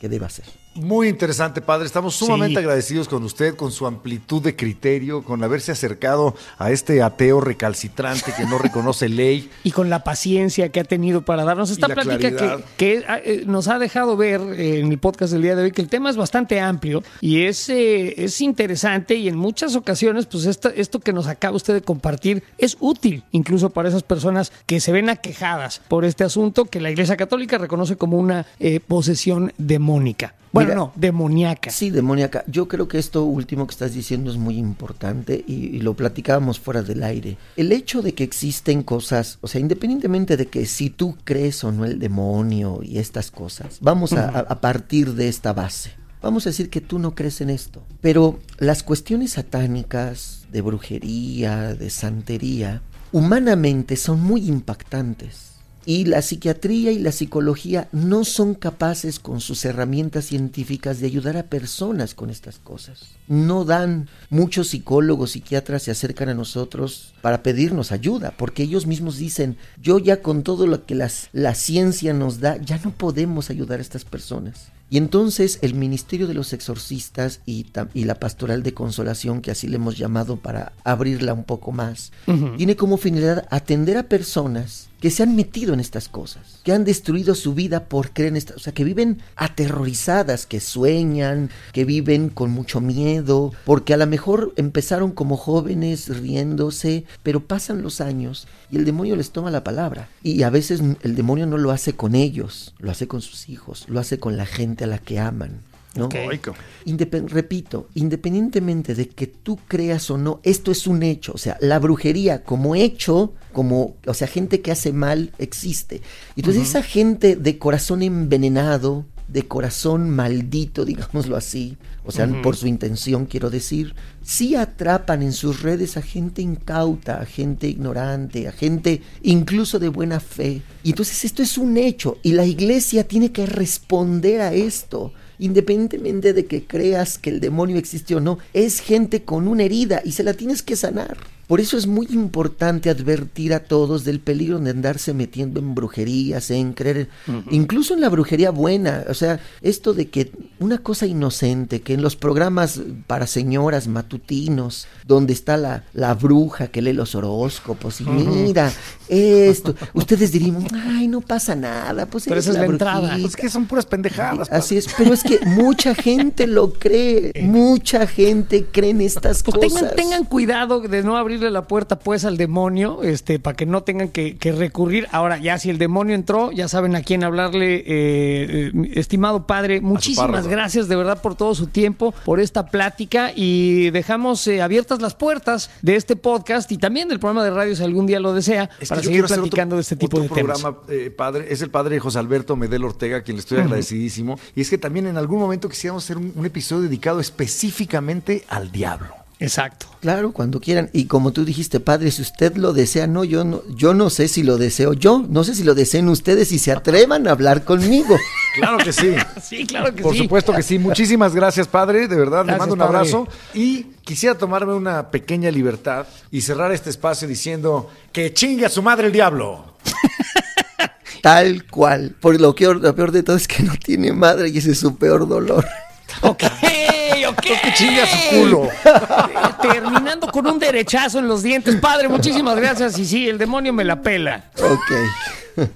que deba hacer. Muy interesante, padre. Estamos sumamente Sí. agradecidos con usted, con su amplitud de criterio, con haberse acercado a este ateo recalcitrante que no reconoce ley. y con la paciencia que ha tenido para darnos esta plática que, que, eh, nos ha dejado ver eh, en el podcast del día de hoy que el tema es bastante amplio y es, eh, es interesante y en muchas ocasiones pues esta- esto que nos acaba usted de compartir es útil incluso para esas personas que se ven aquejadas por este asunto que la Iglesia Católica reconoce como una eh, posesión demónica. Bueno, Mira, no, demoníaca. Sí, demoníaca. Yo creo que esto último que estás diciendo es muy importante y, y lo platicábamos fuera del aire. El hecho de que existen cosas, o sea, independientemente de que si tú crees o no el demonio y estas cosas, vamos a partir de esta base. Vamos a decir que tú no crees en esto, pero las cuestiones satánicas, de brujería, de santería, humanamente son muy impactantes. Y la psiquiatría y la psicología no son capaces con sus herramientas científicas de ayudar a personas con estas cosas. No dan, muchos psicólogos, psiquiatras se acercan a nosotros para pedirnos ayuda, porque ellos mismos dicen, yo ya con todo lo que las, la ciencia nos da, ya no podemos ayudar a estas personas. Y entonces el Ministerio de los Exorcistas y, la Pastoral de Consolación, que así le hemos llamado para abrirla un poco más, tiene como finalidad atender a personas que se han metido en estas cosas, que han destruido su vida por creer en estas, o sea, que viven aterrorizadas, que sueñan, que viven con mucho miedo, porque a lo mejor empezaron como jóvenes riéndose, pero pasan los años y el demonio les toma la palabra. Y a veces el demonio no lo hace con ellos, lo hace con sus hijos, lo hace con la gente a la que aman. ¿No? Ay, cabrón. Independ- repito, independientemente de que tú creas o no, esto es un hecho. O sea, la brujería como hecho, como, o sea, gente que hace mal, existe. Y Entonces, esa gente de corazón envenenado, de corazón maldito, digámoslo así, o sea, por su intención quiero decir, sí atrapan en sus redes a gente incauta, a gente ignorante, a gente incluso de buena fe. Y entonces esto es un hecho y la iglesia tiene que responder a esto. Independientemente de que creas que el demonio existe o no, es gente con una herida y se la tienes que sanar. Por eso es muy importante advertir a todos del peligro de andarse metiendo en brujerías, en creer, incluso en la brujería buena. O sea, esto de que una cosa inocente, que en los programas para señoras matutinos, donde está la, la bruja que lee los horóscopos y mira, esto. Ustedes dirían, ay, no pasa nada, pues Pero esa es la entrada. brujita". Pues que son puras pendejadas. Así es, pero es que mucha gente lo cree, mucha gente cree en estas Pues cosas. tengan, tengan cuidado de no abrirle la puerta pues al demonio, este, para que no tengan que, que recurrir. Ahora, ya si el demonio entró, ya saben a quién hablarle, eh, eh, estimado padre. Muchísimas gracias de verdad por todo su tiempo, por esta plática y dejamos eh, abiertas las puertas de este podcast y también del programa de radio si algún día lo desea Es para seguir platicando otro- de este tipo de otro temas. programa, eh, padre, es el padre José Alberto Medel Ortega, quien le estoy agradecidísimo. Y es que también en algún momento quisiéramos hacer un, un episodio dedicado específicamente al diablo. Exacto. Claro, cuando quieran. Y como tú dijiste, padre, si usted lo desea, no, yo no, yo no sé si lo deseo yo, no sé si lo deseen ustedes y se atrevan a hablar conmigo. Claro que sí. Sí, claro que Por sí. supuesto que sí. Muchísimas gracias, padre. De verdad, le Gracias, mando un padre. abrazo. Y quisiera tomarme una pequeña libertad y cerrar este espacio diciendo que chingue a su madre el diablo. Tal cual. Por lo, que, lo peor de todo es que no tiene madre y ese es su peor dolor. Ok, ok. Que chingue a su culo. Terminando con un derechazo en los dientes. Padre, muchísimas gracias. Y sí, el demonio me la pela. Ok.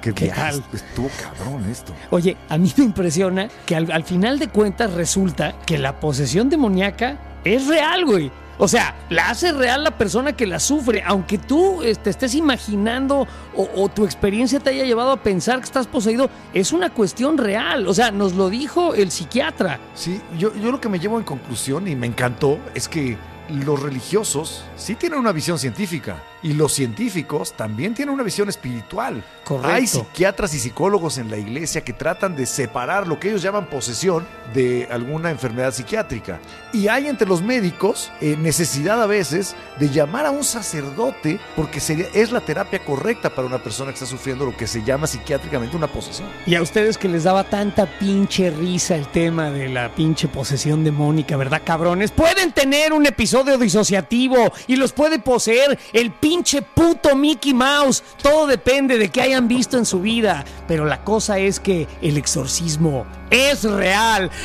¿Qué, ¿Qué tal? Estuvo cabrón esto. Oye, a mí me impresiona que al, al final de cuentas resulta que la posesión demoníaca es real, güey. O sea, la hace real la persona que la sufre, aunque tú eh, te estés imaginando o, o tu experiencia te haya llevado a pensar que estás poseído, es una cuestión real. O sea, nos lo dijo el psiquiatra. Sí, yo, yo lo que me llevo en conclusión y me encantó es que los religiosos sí tienen una visión científica y los científicos también tienen una visión espiritual. Correcto. Hay psiquiatras y psicólogos en la iglesia que tratan de separar lo que ellos llaman posesión de alguna enfermedad psiquiátrica. Y hay entre los médicos eh, necesidad a veces de llamar a un sacerdote porque sería, es la terapia correcta para una persona que está sufriendo lo que se llama psiquiátricamente una posesión. Y a ustedes que les daba tanta pinche risa el tema de la pinche posesión demónica, ¿verdad, cabrones? Pueden tener un episodio disociativo y los puede poseer el pinche puto Mickey Mouse. Todo depende de qué hayan visto en su vida. Pero la cosa es que el exorcismo es real.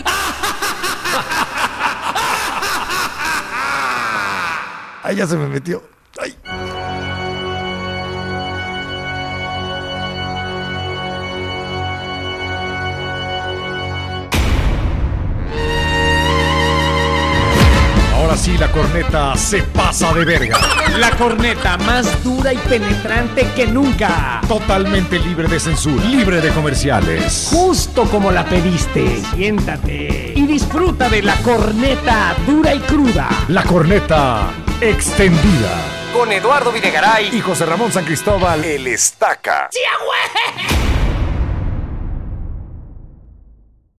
Ay, ya se me metió. Ay. Ahora sí, la corneta se pasa de verga. La corneta más dura y penetrante que nunca. Totalmente libre de censura. Libre de comerciales. Justo como la pediste. Siéntate y disfruta de la corneta dura y cruda. La corneta extendida. Con Eduardo Videgaray Y José Ramón San Cristóbal, el estaca. ¡Sí, güey!